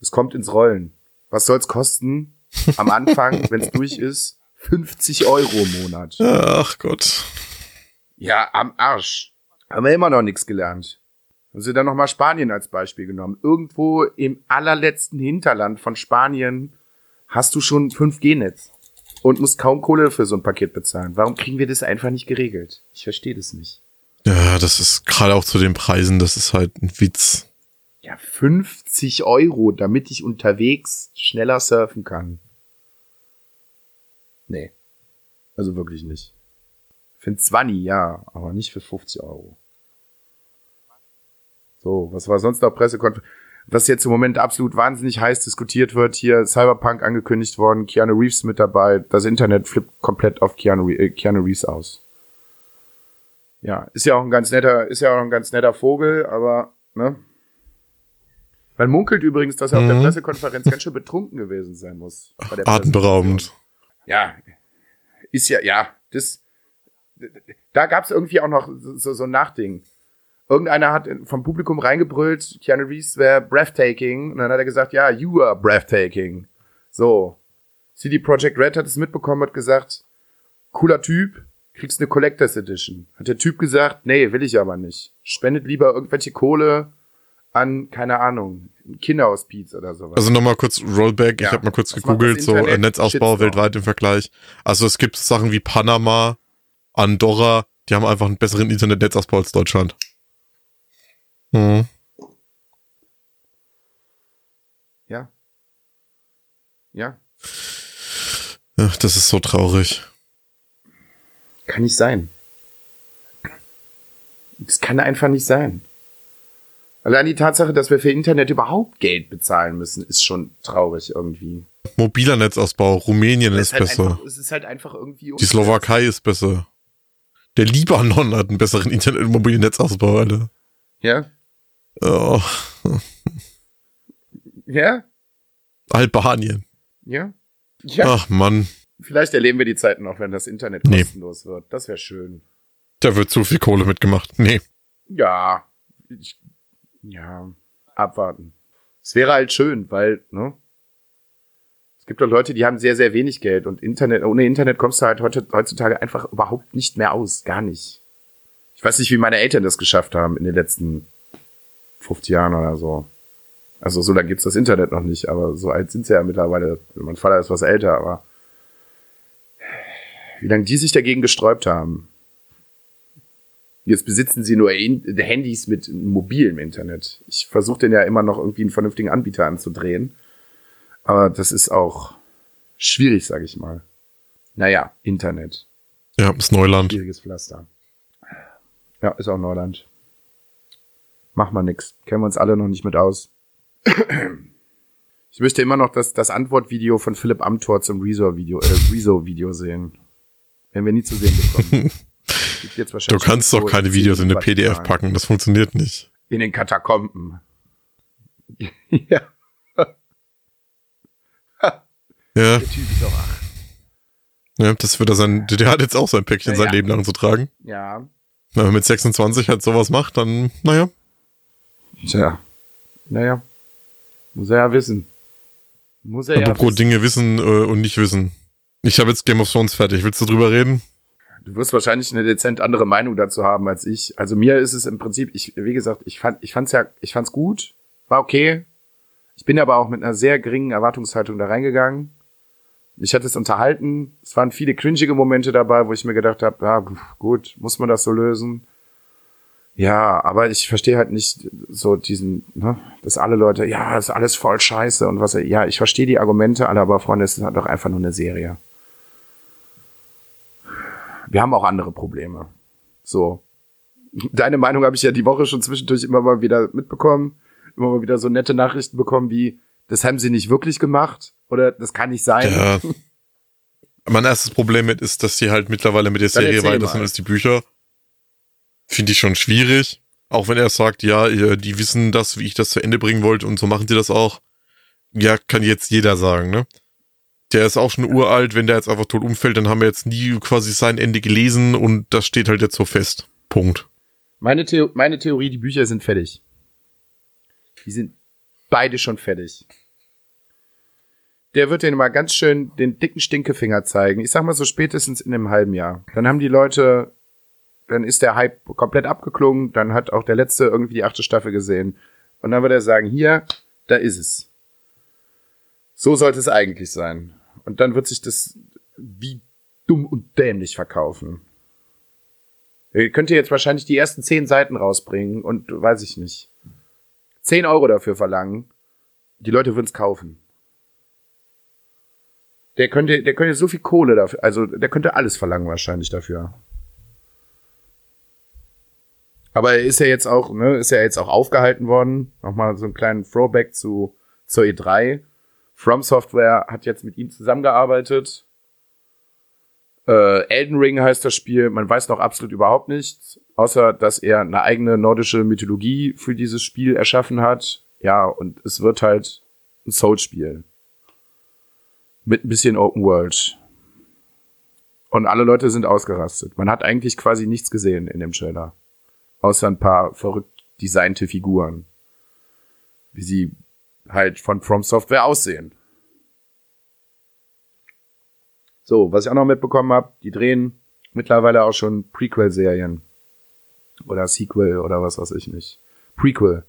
Es kommt ins Rollen. Was soll's kosten? Am Anfang, wenn's durch ist, 50 Euro im Monat. Ach Gott. Ja, am Arsch. Haben wir immer noch nichts gelernt. Haben sie dann nochmal Spanien als Beispiel genommen. Irgendwo im allerletzten Hinterland von Spanien hast du schon 5G-Netz und musst kaum Kohle für so ein Paket bezahlen. Warum kriegen wir das einfach nicht geregelt? Ich verstehe das nicht. Ja, das ist gerade auch zu den Preisen, das ist halt ein Witz. Ja, 50 Euro, damit ich unterwegs schneller surfen kann. Nee. Also wirklich nicht. Für ein 20, ja, aber nicht für 50 Euro. So, was war sonst noch Pressekonferenz? Was jetzt im Moment absolut wahnsinnig heiß diskutiert wird, hier Cyberpunk angekündigt worden, Keanu Reeves mit dabei, das Internet flippt komplett auf Keanu, Re- äh, Keanu Reeves aus. Ja, ist ja auch ein ganz netter, ist ja auch ein ganz netter Vogel, aber, ne? Man munkelt übrigens, dass er auf der Mhm. Pressekonferenz ganz schön betrunken gewesen sein muss. Atemberaubend. ja, ist ja, ja, das, da gab's irgendwie auch noch so, so ein Nachding. Irgendeiner hat vom Publikum reingebrüllt, Keanu Reeves wäre breathtaking, und dann hat er gesagt, ja, you are breathtaking. So. CD Projekt Red hat es mitbekommen, hat gesagt, cooler Typ, kriegst eine Collectors Edition. Hat der Typ gesagt, nee, will ich aber nicht. Spendet lieber irgendwelche Kohle an, keine Ahnung, Kinderhospiz oder sowas. Also nochmal kurz Rollback, Ja. ich habe mal kurz gegoogelt, so äh, Netzausbau Shitstorm. weltweit im Vergleich. Also es gibt Sachen wie Panama, Andorra, die haben einfach einen besseren Internetnetzausbau als Deutschland. Mhm. ja. Ja. Ach, das ist so traurig. Kann nicht sein. Das kann einfach nicht sein. Allein die Tatsache, dass wir für Internet überhaupt Geld bezahlen müssen, ist schon traurig irgendwie. Mobiler Netzausbau, Rumänien Es ist halt besser. Einfach, es ist halt einfach irgendwie. Die. Slowakei ist besser. Der Libanon hat einen besseren Internet- mobilen Netzausbau, Alter. Ja? Oh, Ja? Albanien. Ja? Ja. Ach Mann, Vielleicht erleben wir die Zeiten noch, wenn das Internet Nee. kostenlos wird. Das wäre schön. da wird zu viel Kohle mitgemacht. Nee. Ja. Ich, ja. Abwarten. Es wäre halt schön, weil, ne? Es gibt doch Leute, die haben sehr, sehr wenig Geld und Internet, ohne Internet kommst du halt heute, heutzutage einfach überhaupt nicht mehr aus. Gar nicht. Ich weiß nicht, wie meine Eltern das geschafft haben in den letzten 50 Jahren oder so. Also so lange gibt's das Internet noch nicht, aber so alt sind sie ja mittlerweile. Mein Vater ist was älter, aber wie lange die sich dagegen gesträubt haben. Jetzt besitzen sie nur Handys mit mobilem Internet. Ich versuche den ja immer noch irgendwie einen vernünftigen Anbieter anzudrehen. Aber das ist auch schwierig, sage ich mal. Naja, Internet. Ja, ist Neuland. Schwieriges Pflaster. Ja, ist auch Neuland. Mach mal nix. Kennen wir uns alle noch nicht mit aus. Ich möchte immer noch das, das Antwortvideo von Philipp Amthor zum Rezo-Video äh, Rezo-Video sehen. Werden wir nie zu sehen bekommen. Du kannst doch keine Videos in eine. PDF packen, das funktioniert nicht. In den Katakomben. ja, Ja, der Typ ist auch ach. ja das wird er sein, der hat jetzt auch sein Päckchen Ja, sein ja. Leben lang zu tragen. Ja. Wenn man mit 26 halt sowas macht, dann, naja. Tja. Naja. Muss er ja wissen. Muss er ja Apropos wissen. Dinge wissen äh, und nicht wissen. Ich habe jetzt Game of Thrones fertig. Willst du drüber reden? Du wirst wahrscheinlich eine dezent andere Meinung dazu haben als ich. Also mir ist es im Prinzip, ich, wie gesagt, ich fand, ich fand's ja, ich fand's gut, war okay. Ich bin aber auch mit einer sehr geringen Erwartungshaltung da reingegangen. Mich hat es unterhalten. Es waren viele cringige Momente dabei, wo ich mir gedacht habe, ja, gut, muss man das so lösen? Ja, aber ich verstehe halt nicht so diesen, ne, dass alle Leute, ja, ist alles voll scheiße und was, ja, ich verstehe die Argumente alle, aber Freunde, es ist halt doch einfach nur eine Serie. Wir haben auch andere Probleme. So. Deine Meinung habe ich ja die Woche schon zwischendurch immer mal wieder mitbekommen. Immer mal wieder so nette Nachrichten bekommen wie, das haben sie nicht wirklich gemacht oder das kann nicht sein. Ja. mein erstes Problem mit ist, dass die halt mittlerweile mit der Dann Serie weiter sind als die Bücher. Finde ich schon schwierig. Auch wenn er sagt, ja, die wissen das, wie ich das zu Ende bringen wollte und so machen sie das auch. Ja, kann jetzt jeder sagen, ne? Der ist auch schon uralt, wenn der jetzt einfach tot umfällt, dann haben wir jetzt nie quasi sein Ende gelesen und das steht halt jetzt so fest. Punkt. Meine, Theo meine Theorie, die Bücher sind fertig. Die sind beide schon fertig. Der wird denen mal ganz schön den dicken Stinkefinger zeigen. Ich sag mal so spätestens in einem halben Jahr. Dann haben die Leute, dann ist der Hype komplett abgeklungen, dann hat auch der letzte irgendwie die achte Staffel gesehen. Und dann wird er sagen, hier, da ist es. So sollte es eigentlich sein. Und dann wird sich das wie dumm und dämlich verkaufen. Ihr könnt jetzt wahrscheinlich die ersten zehn Seiten rausbringen und weiß ich nicht. Zehn Euro dafür verlangen. Die Leute würden es kaufen. Der könnte, der könnte so viel Kohle dafür, also der könnte alles verlangen wahrscheinlich dafür. Aber er ist ja jetzt auch, ne, ist ja jetzt auch aufgehalten worden. Nochmal so einen kleinen Throwback zu, zur E3. From Software hat jetzt mit ihm zusammengearbeitet. Äh, Elden Ring heißt das Spiel. Man weiß noch absolut überhaupt nichts, außer dass er eine eigene nordische Mythologie für dieses Spiel erschaffen hat. Ja, und es wird halt ein Souls-Spiel. Mit ein bisschen Open World. Und alle Leute sind ausgerastet. Man hat eigentlich quasi nichts gesehen in dem Trailer. Außer ein paar verrückt designte Figuren. Wie sie halt von From Software aussehen. So, was ich auch noch mitbekommen habe, die drehen mittlerweile auch schon Prequel-Serien. Oder Sequel oder was weiß ich nicht. Prequel.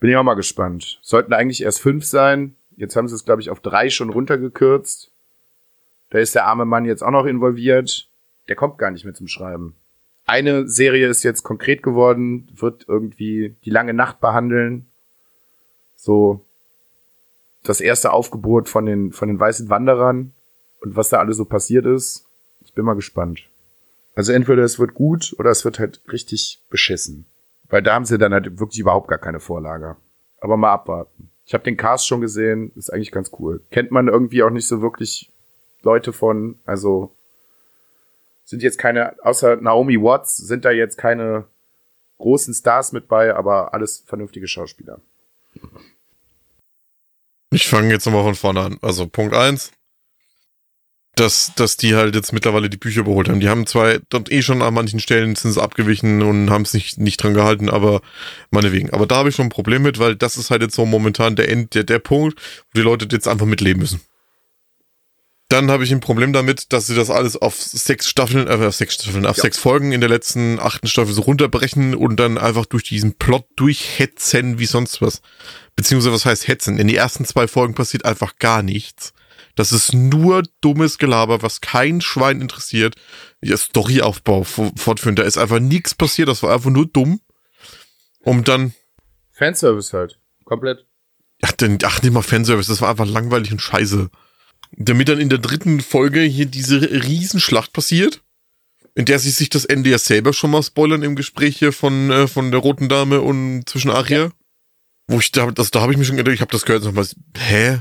Bin ich auch mal gespannt. Sollten eigentlich erst fünf sein. Jetzt haben sie es, glaube ich, auf drei schon runtergekürzt. Da ist der arme Mann jetzt auch noch involviert. Der kommt gar nicht mehr zum Schreiben. Eine Serie ist jetzt konkret geworden, wird irgendwie die lange Nacht behandeln. So das erste Aufgebot von den, von den weißen Wanderern und was da alles so passiert ist. Ich bin mal gespannt. Also entweder es wird gut oder es wird halt richtig beschissen. Weil da haben sie dann halt wirklich überhaupt gar keine Vorlage. Aber mal abwarten. Ich habe den Cast schon gesehen, ist eigentlich ganz cool. Kennt man irgendwie auch nicht so wirklich Leute von, also sind jetzt keine, außer Naomi Watts, sind da jetzt keine großen Stars mit bei, aber alles vernünftige Schauspieler. Ich fange jetzt nochmal von vorne an. Also Punkt eins, dass, dass die halt jetzt mittlerweile die Bücher überholt haben. Die haben zwar dort eh schon an manchen Stellen sind sie abgewichen und haben es nicht, nicht dran gehalten, aber meinetwegen. Aber da habe ich schon ein Problem mit, weil das ist halt jetzt so momentan der End, der, der Punkt, wo die Leute jetzt einfach mitleben müssen. Dann habe ich ein Problem damit, dass sie das alles auf sechs Staffeln, äh, auf sechs Staffeln, auf Ja. sechs Folgen in der letzten achten Staffel so runterbrechen und dann einfach durch diesen Plot durchhetzen wie sonst was. beziehungsweise was heißt hetzen? In den ersten zwei Folgen passiert einfach gar nichts. Das ist nur dummes Gelaber, was kein Schwein interessiert. Ja, Storyaufbau fortführen, da ist einfach nichts passiert, das war einfach nur dumm. Um dann. Fanservice halt. Komplett. Ach, denn, ach, nicht mal Fanservice, das war einfach langweilig und scheiße. Damit dann in der dritten Folge hier diese Riesenschlacht passiert, in der sie sich das Ende ja selber schon mal spoilern im Gespräch hier von, äh, von der Roten Dame und zwischen Aria. Wo ich da, das, da habe ich mich schon gedacht, ich habe das gehört und hab hä?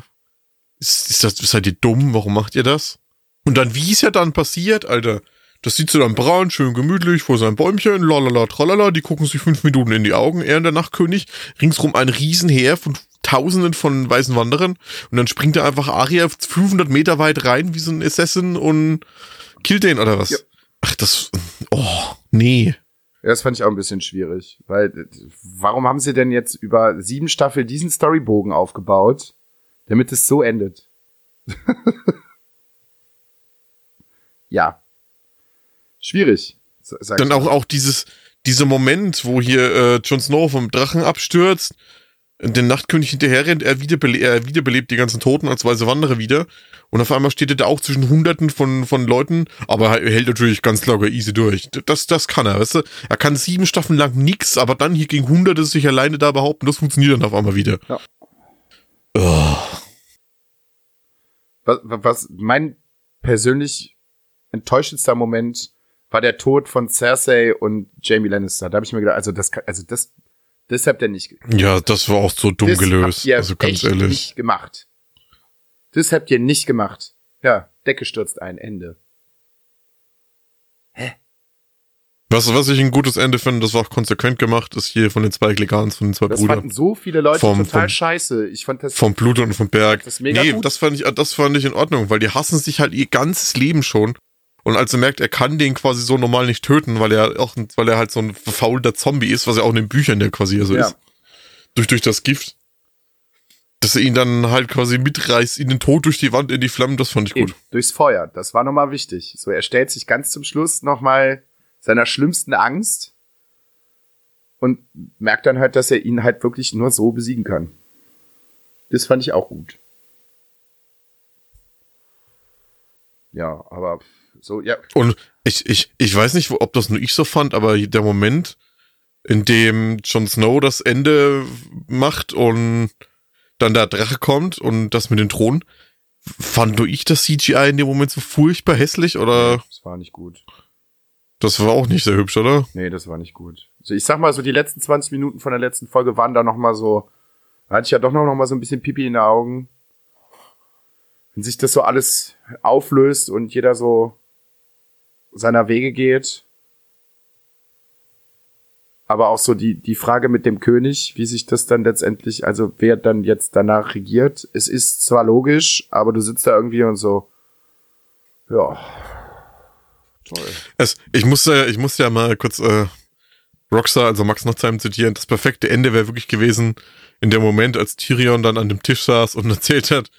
Ist, ist das, seid ihr dumm? Warum macht ihr das? Und dann, wie es ja dann passiert, Alter. Das sieht so dann braun, schön gemütlich vor seinem Bäumchen, lalala, tralala, die gucken sich fünf Minuten in die Augen, er und der Nachtkönig, ringsrum ein Riesenheer von Tausenden von weißen Wanderern und dann springt er einfach Aria 500 Meter weit rein wie so ein Assassin und killt den oder was? Ja. Ach, das, oh, nee. Ja, das fand ich auch ein bisschen schwierig, weil warum haben sie denn jetzt über sieben Staffeln diesen Storybogen aufgebaut, damit es so endet? ja. Schwierig. Dann auch, auch dieses, dieser Moment, wo hier äh, Jon Snow vom Drachen abstürzt den Nachtkönig hinterher rennt, er, wiederbele er wiederbelebt die ganzen Toten als weiße Wanderer wieder. Und auf einmal steht er da auch zwischen Hunderten von, von Leuten, aber er hält natürlich ganz locker easy durch. Das, das kann er, weißt du? Er kann sieben Staffeln lang nix, aber dann hier gegen Hunderte sich alleine da behaupten, das funktioniert dann auf einmal wieder. Ja. Oh. Was, was mein persönlich enttäuschendster Moment war der Tod von Cersei und Jamie Lannister. Da habe ich mir gedacht, also das, also das das habt ihr nicht Ja, das war auch so dumm das gelöst. Habt ihr also ganz ehrlich. nicht gemacht. Das habt ihr nicht gemacht. Ja, Decke stürzt ein, Ende. Hä? Was, was ich ein gutes Ende finde, das war auch konsequent gemacht, ist hier von den zwei Glegans, von den zwei das Brüdern. Das fanden so viele Leute vom, total vom, scheiße. Ich fand das. Vom Blut und vom Berg. Das mega nee, gut. das fand ich, das fand ich in Ordnung, weil die hassen sich halt ihr ganzes Leben schon. Und als er merkt, er kann den quasi so normal nicht töten, weil er auch, weil er halt so ein verfaulter Zombie ist, was ja auch in den Büchern ja quasi so ja. ist. Durch, durch das Gift. Dass er ihn dann halt quasi mitreißt, in den Tod durch die Wand, in die Flammen, das fand ich gut. Eben, durchs Feuer, das war nochmal wichtig. So, er stellt sich ganz zum Schluss nochmal seiner schlimmsten Angst und merkt dann halt, dass er ihn halt wirklich nur so besiegen kann. Das fand ich auch gut. Ja, aber so, ja. Und ich, ich, ich weiß nicht, ob das nur ich so fand, aber der Moment, in dem Jon Snow das Ende macht und dann der Drache kommt und das mit den Thronen, fand nur ich das CGI in dem Moment so furchtbar hässlich oder? Das war nicht gut. Das war auch nicht sehr hübsch, oder? Nee, das war nicht gut. Also ich sag mal so, die letzten 20 Minuten von der letzten Folge waren da noch mal so, da hatte ich ja doch noch, noch mal so ein bisschen Pipi in den Augen. Wenn sich das so alles auflöst und jeder so seiner Wege geht. Aber auch so die, die Frage mit dem König, wie sich das dann letztendlich, also wer dann jetzt danach regiert. Es ist zwar logisch, aber du sitzt da irgendwie und so, ja, toll. Es, ich musste, ich musste ja mal kurz äh, Rockstar, also Max Nachtsheim zitieren. Das perfekte Ende wäre wirklich gewesen, in dem Moment, als Tyrion dann an dem Tisch saß und erzählt hat,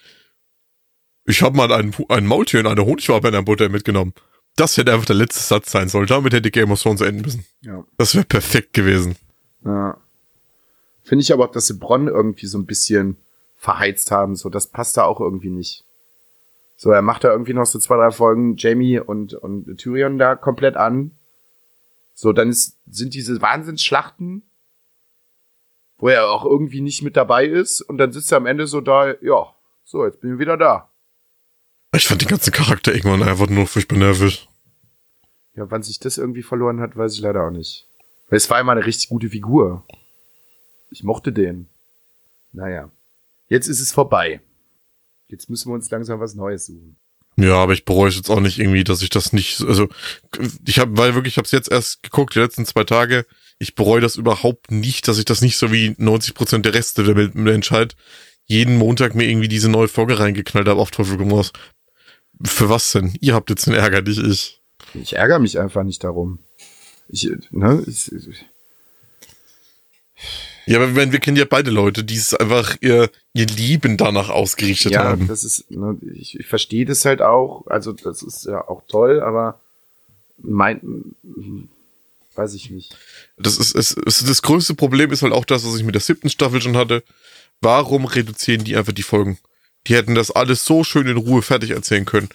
ich habe mal ein, ein Maultier in eine Honigwabe in der Butter mitgenommen. Das hätte einfach der letzte Satz sein sollen. Damit hätte Game of Thrones enden müssen. Ja. Das wäre perfekt gewesen. Ja. Finde ich aber auch, dass sie Bronn irgendwie so ein bisschen verheizt haben. So, das passt da auch irgendwie nicht. So, er macht da irgendwie noch so zwei, drei Folgen Jamie und, und Tyrion da komplett an. So, dann ist, sind diese Wahnsinnsschlachten, wo er auch irgendwie nicht mit dabei ist. Und dann sitzt er am Ende so da, ja, so, jetzt bin ich wieder da. Ich fand den ganzen Charakter irgendwann einfach nur furchtbar nervig. Ja, wann sich das irgendwie verloren hat, weiß ich leider auch nicht. Weil es war immer eine richtig gute Figur. Ich mochte den. Naja. Jetzt ist es vorbei. Jetzt müssen wir uns langsam was Neues suchen. Ja, aber ich bereue es jetzt auch nicht irgendwie, dass ich das nicht, also ich habe, weil wirklich, ich habe es jetzt erst geguckt, die letzten zwei Tage. Ich bereue das überhaupt nicht, dass ich das nicht so wie 90 Prozent der Reste der Menschheit jeden Montag mir irgendwie diese neue Folge reingeknallt habe auf Teufel komm raus. Für was denn? Ihr habt jetzt den Ärger, nicht ich. Ich ärgere mich einfach nicht darum. Ich, ne, ich, ja, aber wir kennen ja beide Leute, die es einfach ihr, ihr Leben danach ausgerichtet ja, haben. Ja, das ist, ne, ich, ich verstehe das halt auch. Also, das ist ja auch toll, aber mein, weiß ich nicht. Das ist, es, es, das größte Problem ist halt auch das, was ich mit der siebten Staffel schon hatte. Warum reduzieren die einfach die Folgen? Die hätten das alles so schön in Ruhe fertig erzählen können.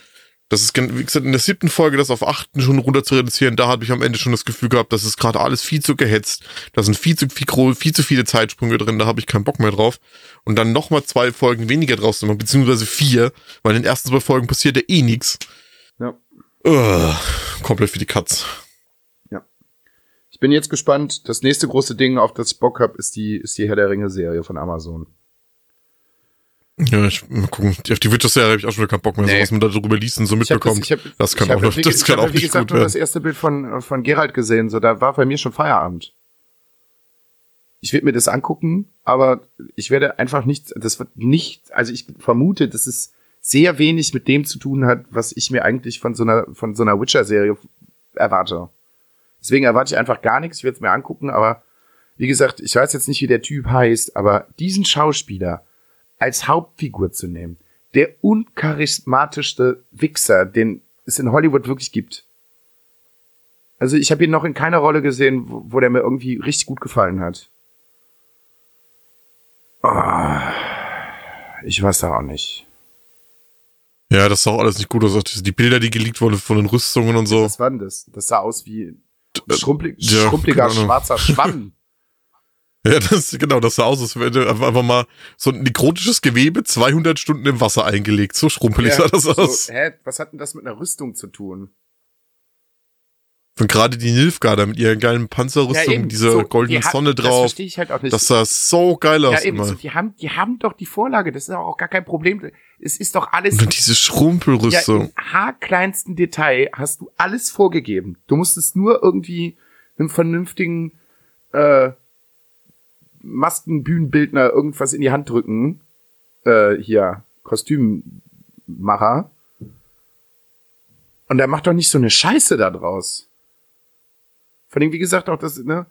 Das ist, wie gesagt, in der siebten Folge das auf achten schon runter zu reduzieren, da habe ich am Ende schon das Gefühl gehabt, das ist gerade alles viel zu gehetzt. Da sind viel zu, viel, viel zu viele Zeitsprünge drin, da habe ich keinen Bock mehr drauf. Und dann nochmal zwei Folgen weniger draus zu machen, beziehungsweise vier, weil in den ersten zwei Folgen passiert ja eh nichts. Ja. Ugh, komplett für die Katz. Ja. Ich bin jetzt gespannt. Das nächste große Ding, auf das ich Bock habe, ist die, ist die Herr der Ringe-Serie von Amazon. Ja, ich mal gucken. Auf die Witcher-Serie habe ich auch schon wieder keinen Bock mehr, Nee. so was man da drüber liest und so Ich hab mitbekommt. ich hab, das kann ich auch noch, wie, das ich kann auch nicht gesagt gut nur das erste Bild von, von Gerald gesehen, so da war bei mir schon Feierabend. Ich werde mir das angucken, aber ich werde einfach nicht, das wird nicht, also ich vermute, dass es sehr wenig mit dem zu tun hat, was ich mir eigentlich von so einer, von so einer Witcher-Serie erwarte. Deswegen erwarte ich einfach gar nichts, ich werde es mir angucken, aber wie gesagt, ich weiß jetzt nicht, wie der Typ heißt, aber diesen Schauspieler als Hauptfigur zu nehmen, der uncharismatischste Wichser, den es in Hollywood wirklich gibt. Also ich habe ihn noch in keiner Rolle gesehen, wo, wo der mir irgendwie richtig gut gefallen hat. Ah, ich weiß da auch nicht. Ja, das sah auch alles nicht gut aus. Die Bilder, die geleakt wurden von den Rüstungen und so. Was war denn das? Das sah aus wie Äh, schrumpelig, ja, schrumpeliger schwarzer Schwamm. Ja, das, genau, das sah aus, als wäre einfach mal so ein nekrotisches Gewebe 200 Stunden im Wasser eingelegt. So schrumpelig sah das aus. so, hä, was hat denn das mit einer Rüstung zu tun? Und gerade die Nilfgaarder mit ihren geilen Panzerrüstungen, mit dieser so, goldenen die Sonne Das drauf. verstehe ich halt auch nicht. Das sah so geil aus ja, eben, immer. so, die haben, die haben doch die Vorlage, das ist auch gar kein Problem. Es ist doch alles Und diese ja, Schrumpelrüstung. im haarkleinsten Detail hast du alles vorgegeben. Du musstest nur irgendwie einem vernünftigen äh, Maskenbühnenbildner irgendwas in die Hand drücken. Äh, hier, Kostümmacher. Und der macht doch nicht so eine Scheiße da draus. Vor allem, wie gesagt, auch das, ne?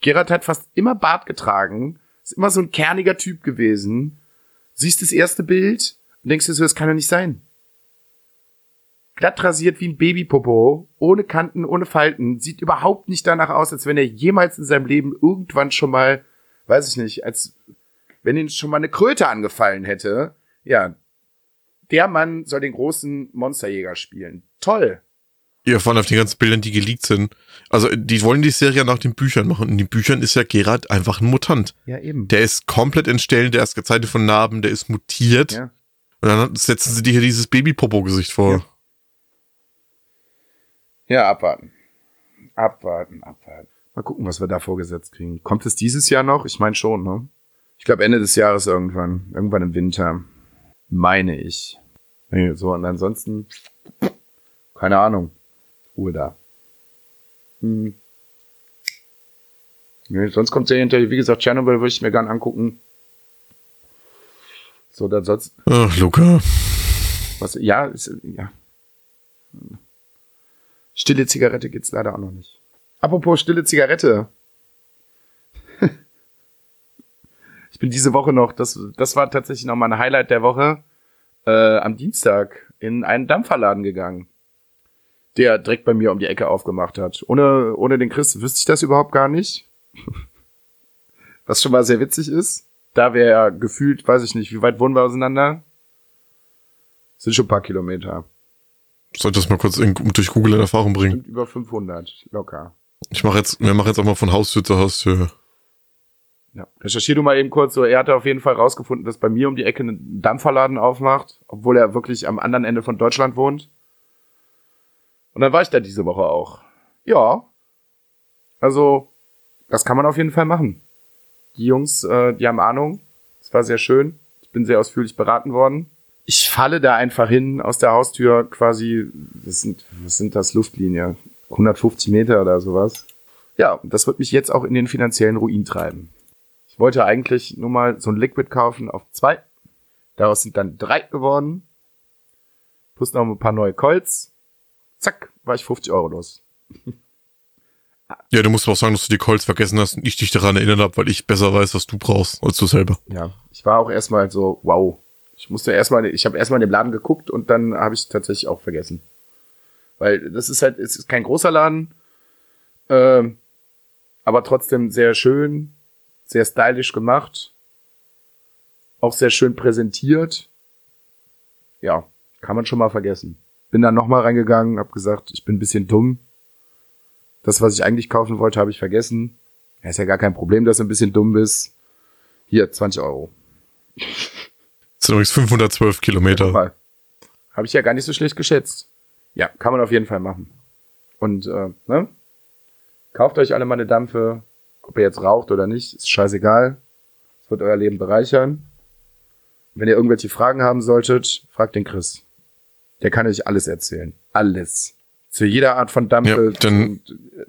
Gerard hat fast immer Bart getragen. Ist immer so ein kerniger Typ gewesen. Siehst das erste Bild und denkst dir so, das kann ja nicht sein. Glatt rasiert wie ein Babypopo, ohne Kanten, ohne Falten, sieht überhaupt nicht danach aus, als wenn er jemals in seinem Leben irgendwann schon mal, weiß ich nicht, als wenn ihn schon mal eine Kröte angefallen hätte. Ja, der Mann soll den großen Monsterjäger spielen. Toll. Ja, vor allem auf den ganzen Bildern, die geleakt sind. Also, die wollen die Serie nach den Büchern machen. In den Büchern ist ja Gerard einfach ein Mutant. Ja, eben. Der ist komplett entstellt, der ist gezeichnet von Narben, der ist mutiert. Ja. Und dann setzen sie dir hier dieses Baby-Popo-Gesicht vor. Ja, abwarten. Abwarten, abwarten. Mal gucken, was wir da vorgesetzt kriegen. Kommt es dieses Jahr noch? Ich meine schon, ne? Ich glaube Ende des Jahres irgendwann. Irgendwann im Winter. Meine ich. So, und ansonsten, keine Ahnung. Ruhe da. Hm. Nee, sonst kommt ja hinterher, wie gesagt, Chernobyl würde ich mir gern angucken. So, dann sonst, Ach, Luca. was, ja, ist, ja. Stille Zigarette gibt's leider auch noch nicht. Apropos stille Zigarette. ich bin diese Woche noch, das, das war tatsächlich noch mein Highlight der Woche, äh, am Dienstag in einen Dampferladen gegangen, der direkt bei mir um die Ecke aufgemacht hat. Ohne, ohne den Chris wüsste ich das überhaupt gar nicht. Was schon mal sehr witzig ist. Da wäre ja gefühlt, weiß ich nicht, wie weit wohnen wir auseinander? Sind schon ein paar Kilometer. Soll ich das mal kurz in, durch Google in Erfahrung bringen? Über 500, locker. Ich mache jetzt, wir machen jetzt auch mal von Haustür zu Haustür. Ja. Recherchier du mal eben kurz so. Er hatte auf jeden Fall rausgefunden, dass bei mir um die Ecke ein Dampferladen aufmacht, obwohl er wirklich am anderen Ende von Deutschland wohnt. Und dann war ich da diese Woche auch. Ja. Also, das kann man auf jeden Fall machen. Die Jungs, äh, die haben Ahnung. Es war sehr schön. Ich bin sehr ausführlich beraten worden. Ich falle da einfach hin aus der Haustür quasi, das sind, was sind das, Luftlinie? 150 Meter oder sowas. Ja, das wird mich jetzt auch in den finanziellen Ruin treiben. Ich wollte eigentlich nur mal so ein Liquid kaufen auf zwei. Daraus sind dann drei geworden. Plus noch ein paar neue Colts. Zack, war ich 50 Euro los. Ja, du musst aber auch sagen, dass du die Calls vergessen hast und ich dich daran erinnert habe, weil ich besser weiß, was du brauchst, als du selber. Ja, ich war auch erstmal so, wow. Ich musste erstmal, ich habe erstmal in den Laden geguckt und dann habe ich tatsächlich auch vergessen. Weil das ist halt, es ist kein großer Laden, ähm, aber trotzdem sehr schön, sehr stylisch gemacht. Auch sehr schön präsentiert. Ja, kann man schon mal vergessen. Bin dann nochmal reingegangen, hab gesagt, ich bin ein bisschen dumm. Das, was ich eigentlich kaufen wollte, habe ich vergessen. Ja, ist ja gar kein Problem, dass du ein bisschen dumm bist. Hier, 20 Euro. Das sind übrigens 512 Kilometer. Mal. Habe ich ja gar nicht so schlecht geschätzt. Ja, kann man auf jeden Fall machen. Und, äh, ne? Kauft euch alle mal eine Dampfe. Ob ihr jetzt raucht oder nicht, ist scheißegal. Es wird euer Leben bereichern. Wenn ihr irgendwelche Fragen haben solltet, fragt den Chris. Der kann euch alles erzählen. Alles. Zu jeder Art von Dampfe. Ja, äh,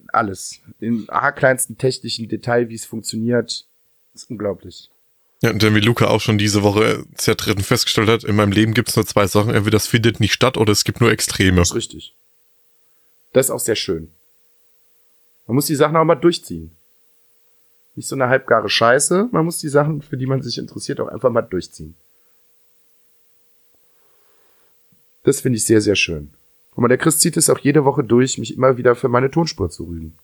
alles. Im haarkleinsten technischen Detail, wie es funktioniert. Ist unglaublich. Ja, und dann wie Luca auch schon diese Woche sehr treffend festgestellt hat, in meinem Leben gibt es nur zwei Sachen. Entweder das findet nicht statt oder es gibt nur Extreme. Das ist richtig. Das ist auch sehr schön. Man muss die Sachen auch mal durchziehen. Nicht so eine halbgare Scheiße. Man muss die Sachen, für die man sich interessiert, auch einfach mal durchziehen. Das finde ich sehr, sehr schön. Guck mal, der Chris zieht es auch jede Woche durch, mich immer wieder für meine Tonspur zu rügen.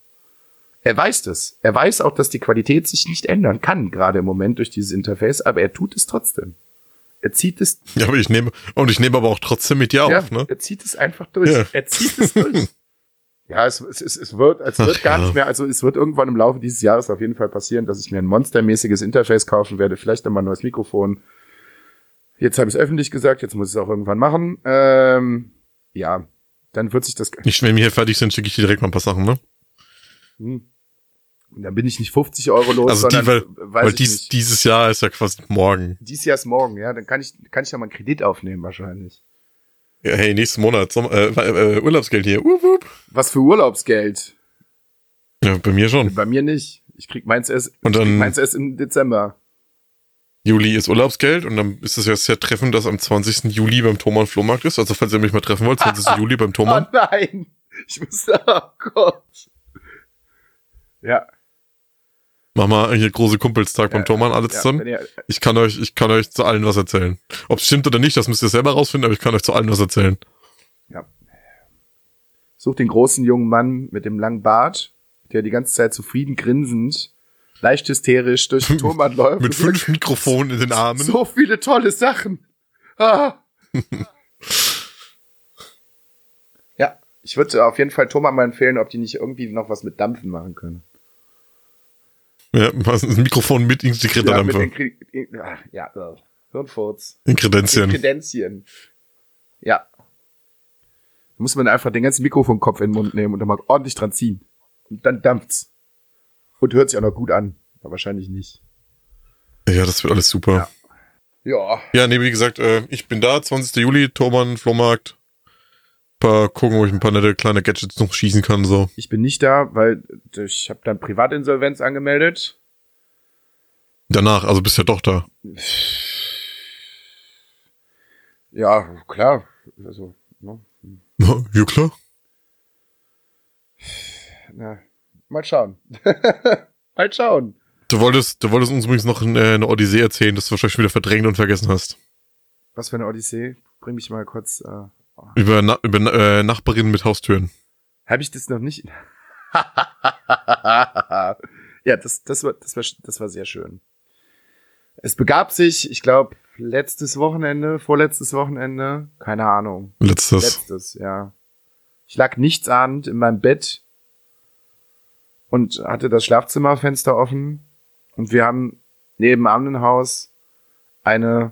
Er weiß das. Er weiß auch, dass die Qualität sich nicht ändern kann, gerade im Moment durch dieses Interface, aber er tut es trotzdem. Er zieht es Ja, aber ich nehme, und ich nehme aber auch trotzdem mit dir ja, auf, ne? Er zieht es einfach durch. Ja. Er zieht es durch. ja, es, es, es, es wird, es wird Ach, gar ja. nicht mehr, also es wird irgendwann im Laufe dieses Jahres auf jeden Fall passieren, dass ich mir ein monstermäßiges Interface kaufen werde, vielleicht dann mal ein neues Mikrofon. Jetzt habe ich es öffentlich gesagt, jetzt muss ich es auch irgendwann machen. Ähm, ja, dann wird sich das. Ich, wenn wir hier fertig sind, schicke ich dir direkt mal ein paar Sachen, ne? Hm. Dann bin ich nicht 50 Euro los, Also die, sondern weil, weiß weil ich dies, nicht. dieses Jahr ist ja quasi morgen. Dies Jahr ist morgen, ja, dann kann ich, kann ich ja mal einen Kredit aufnehmen wahrscheinlich. Ja, hey, nächsten Monat, Sommer, äh, äh, Urlaubsgeld hier. Wup, wup. Was für Urlaubsgeld? Ja, bei mir schon. Bei mir nicht. Ich krieg meins erst, Und dann meins erst im Dezember. Juli ist Urlaubsgeld und dann ist es ja sehr treffend, dass am 20. Juli beim Thomann Flohmarkt ist. Also falls ihr mich mal treffen wollt, 20. Juli beim Oh Thomann. nein! Ich muss, oh Gott. Ja. Mach mal hier große Kumpelstag beim Thomann, alle ja zusammen. wenn ihr, Ich kann euch, ich kann euch zu allen was erzählen. Ob es stimmt oder nicht, das müsst ihr selber rausfinden, aber ich kann euch zu allen was erzählen. ja. Sucht den großen jungen Mann mit dem langen Bart, der die ganze Zeit zufrieden grinsend, leicht hysterisch durch den Turmband läuft. Mit fünf Mikrofonen in den Armen. So viele tolle Sachen. Ah. ja, ich würde auf jeden Fall Thomas mal empfehlen, ob die nicht irgendwie noch was mit Dampfen machen können. Ja, was ist ein Mikrofon mit integrierter Ja, mit in- ja, äh, Hirnfurz. In Kredenzien. Kredenzien. Ja. Da muss man einfach den ganzen Mikrofonkopf in den Mund nehmen und dann mal ordentlich dran ziehen. Und dann dampft's. Und hört sich auch noch gut an. Aber wahrscheinlich nicht. Ja, das wird alles super. Ja. Ja, nee, wie gesagt, äh, ich bin da, 20. Juli, Thomann, Flohmarkt. Paar gucken, ob ich ein paar nette kleine Gadgets noch schießen kann, so. Ich bin nicht da, weil ich habe dann Privatinsolvenz angemeldet. Danach, also bist ja doch da. Ja, klar. Also, ne? Ja, klar. Na, mal schauen. mal schauen. Du wolltest, du wolltest uns übrigens noch eine, eine Odyssee erzählen, das du wahrscheinlich wieder verdrängt und vergessen hast. Was für eine Odyssee? Bring mich mal kurz. Äh, Über, Na über äh, Nachbarinnen mit Haustüren. Habe ich das noch nicht? ja, das, das, war, das, war, das war sehr schön. Es begab sich, ich glaube, letztes Wochenende, vorletztes Wochenende, keine Ahnung. Letztes. Letztes, ja. Ich lag nichtsahnend in meinem Bett und hatte das Schlafzimmerfenster offen und wir haben nebenan im Haus eine,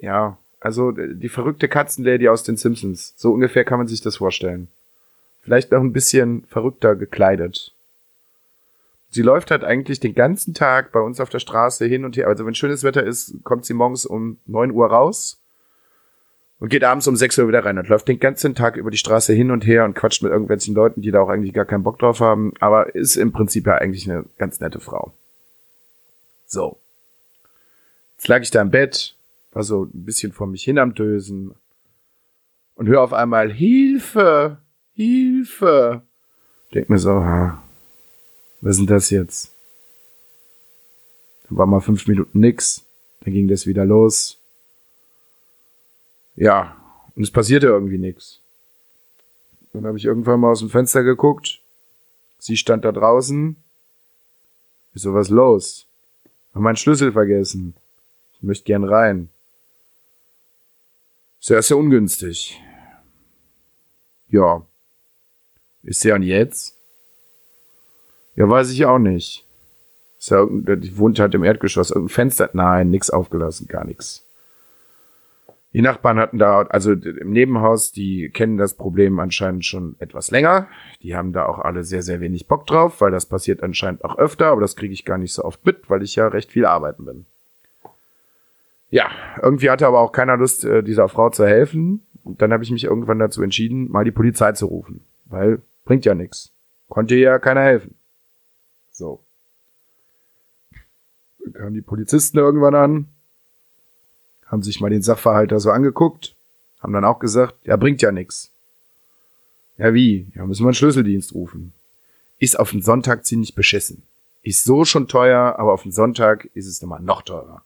ja, also die verrückte Katzenlady aus den Simpsons. So ungefähr kann man sich das vorstellen. Vielleicht noch ein bisschen verrückter gekleidet. Sie läuft halt eigentlich den ganzen Tag bei uns auf der Straße hin und her. Also wenn schönes Wetter ist, kommt sie morgens um 9 Uhr raus und geht abends um 6 Uhr wieder rein und läuft den ganzen Tag über die Straße hin und her und quatscht mit irgendwelchen Leuten, die da auch eigentlich gar keinen Bock drauf haben, aber ist im Prinzip ja eigentlich eine ganz nette Frau. So. Jetzt lag ich da im Bett, war so ein bisschen vor mich hin am Dösen und höre auf einmal Hilfe, Hilfe. Denk mir so, ha, was ist denn das jetzt? Dann war mal fünf Minuten nix, dann ging das wieder los. Ja, und es passierte irgendwie nix. Dann habe ich irgendwann mal aus dem Fenster geguckt. Sie stand da draußen. Ist so was los? Hab meinen Schlüssel vergessen. Ich möchte gern rein. Sehr, sehr ungünstig. Ja. Ist ja und jetzt? Ja, weiß ich auch nicht. Ist ja die wohnt halt im Erdgeschoss. Irgendein Fenster. Nein, nix aufgelassen, gar nix. Die Nachbarn hatten da, also im Nebenhaus, die kennen das Problem anscheinend schon etwas länger. Die haben da auch alle sehr, sehr wenig Bock drauf, weil das passiert anscheinend auch öfter, aber das kriege ich gar nicht so oft mit, weil ich ja recht viel arbeiten bin. Ja, irgendwie hatte aber auch keiner Lust, äh, dieser Frau zu helfen. Und dann habe ich mich irgendwann dazu entschieden, mal die Polizei zu rufen, weil bringt ja nichts. Konnte ja keiner helfen. So. Dann kamen die Polizisten irgendwann an, haben sich mal den Sachverhalt da so angeguckt, haben dann auch gesagt, ja, bringt ja nix. Ja, wie? Ja, müssen wir einen Schlüsseldienst rufen. Ist auf den Sonntag ziemlich beschissen. Ist so schon teuer, aber auf den Sonntag ist es nochmal noch teurer.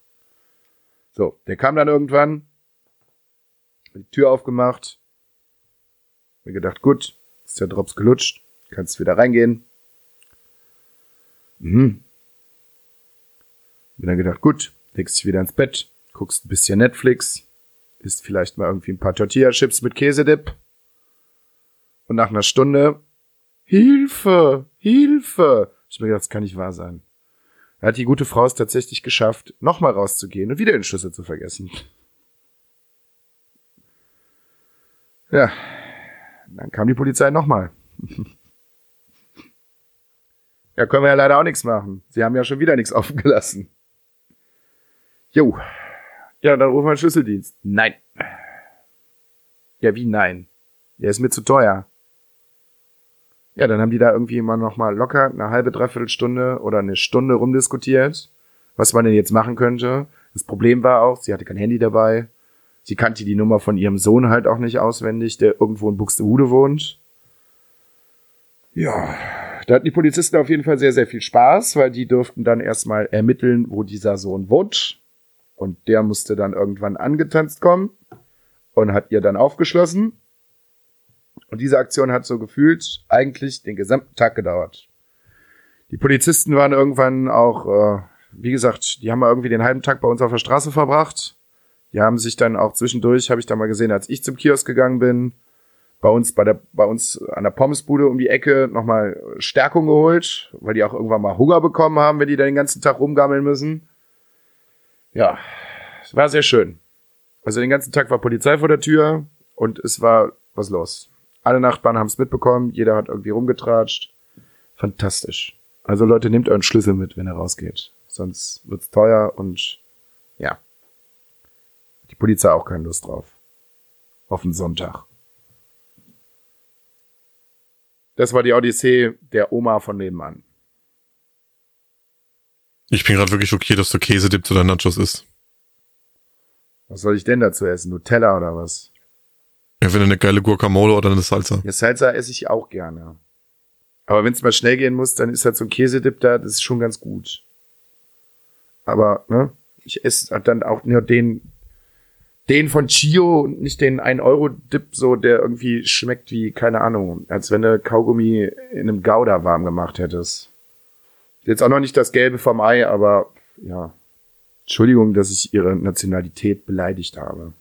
So, der kam dann irgendwann, die Tür aufgemacht, mir gedacht, gut, ist der Drops gelutscht, kannst wieder reingehen. Mhm. Bin dann gedacht, gut, legst dich wieder ins Bett, guckst ein bisschen Netflix, isst vielleicht mal irgendwie ein paar Tortilla-Chips mit Käsedip. Und nach einer Stunde, Hilfe, Hilfe. Ich hab mir gedacht, das kann nicht wahr sein. Hat die gute Frau es tatsächlich geschafft, nochmal rauszugehen und wieder den Schlüssel zu vergessen. Ja, dann kam die Polizei nochmal. ja, können wir ja leider auch nichts machen. Sie haben ja schon wieder nichts offen gelassen. Jo. Ja, dann rufen wir einen Schlüsseldienst. Nein. Ja, wie nein? Der ist mir zu teuer. Ja, dann haben die da irgendwie immer noch mal locker eine halbe, dreiviertel Stunde oder eine Stunde rumdiskutiert, was man denn jetzt machen könnte. Das Problem war auch, sie hatte kein Handy dabei. Sie kannte die Nummer von ihrem Sohn halt auch nicht auswendig, der irgendwo in Buxtehude wohnt. Ja, da hatten die Polizisten auf jeden Fall sehr, sehr viel Spaß, weil die durften dann erstmal ermitteln, wo dieser Sohn wohnt. Und der musste dann irgendwann angetanzt kommen und hat ihr dann aufgeschlossen. Und diese Aktion hat so gefühlt eigentlich den gesamten Tag gedauert. Die Polizisten waren irgendwann auch, äh, wie gesagt, die haben irgendwie den halben Tag bei uns auf der Straße verbracht. Die haben sich dann auch zwischendurch, habe ich da mal gesehen, als ich zum Kiosk gegangen bin, bei uns bei der bei uns an der Pommesbude um die Ecke nochmal Stärkung geholt, weil die auch irgendwann mal Hunger bekommen haben, wenn die da den ganzen Tag rumgammeln müssen. Ja, es war sehr schön. Also den ganzen Tag war Polizei vor der Tür und es war was los. Alle Nachbarn haben es mitbekommen, jeder hat irgendwie rumgetratscht. Fantastisch. Also Leute, nehmt euren Schlüssel mit, wenn ihr rausgeht. Sonst wird's teuer und ja. Die Polizei auch keine Lust drauf. Auf den Sonntag. Das war die Odyssee der Oma von nebenan. Ich bin gerade wirklich schockiert, dass du Käsedip oder Nachos isst. Was soll ich denn dazu essen? Nutella oder was? Ja, wenn du eine geile Guacamole oder eine Salsa. Ja, Salsa esse ich auch gerne. Aber wenn es mal schnell gehen muss, dann ist halt so ein Käsedip da, das ist schon ganz gut. Aber, ne, ich esse dann auch nur den, den von Chio und nicht den 1-Euro-Dip, so, der irgendwie schmeckt wie, keine Ahnung, als wenn du Kaugummi in einem Gouda warm gemacht hättest. Jetzt auch noch nicht das Gelbe vom Ei, aber, ja. Entschuldigung, dass ich ihre Nationalität beleidigt habe.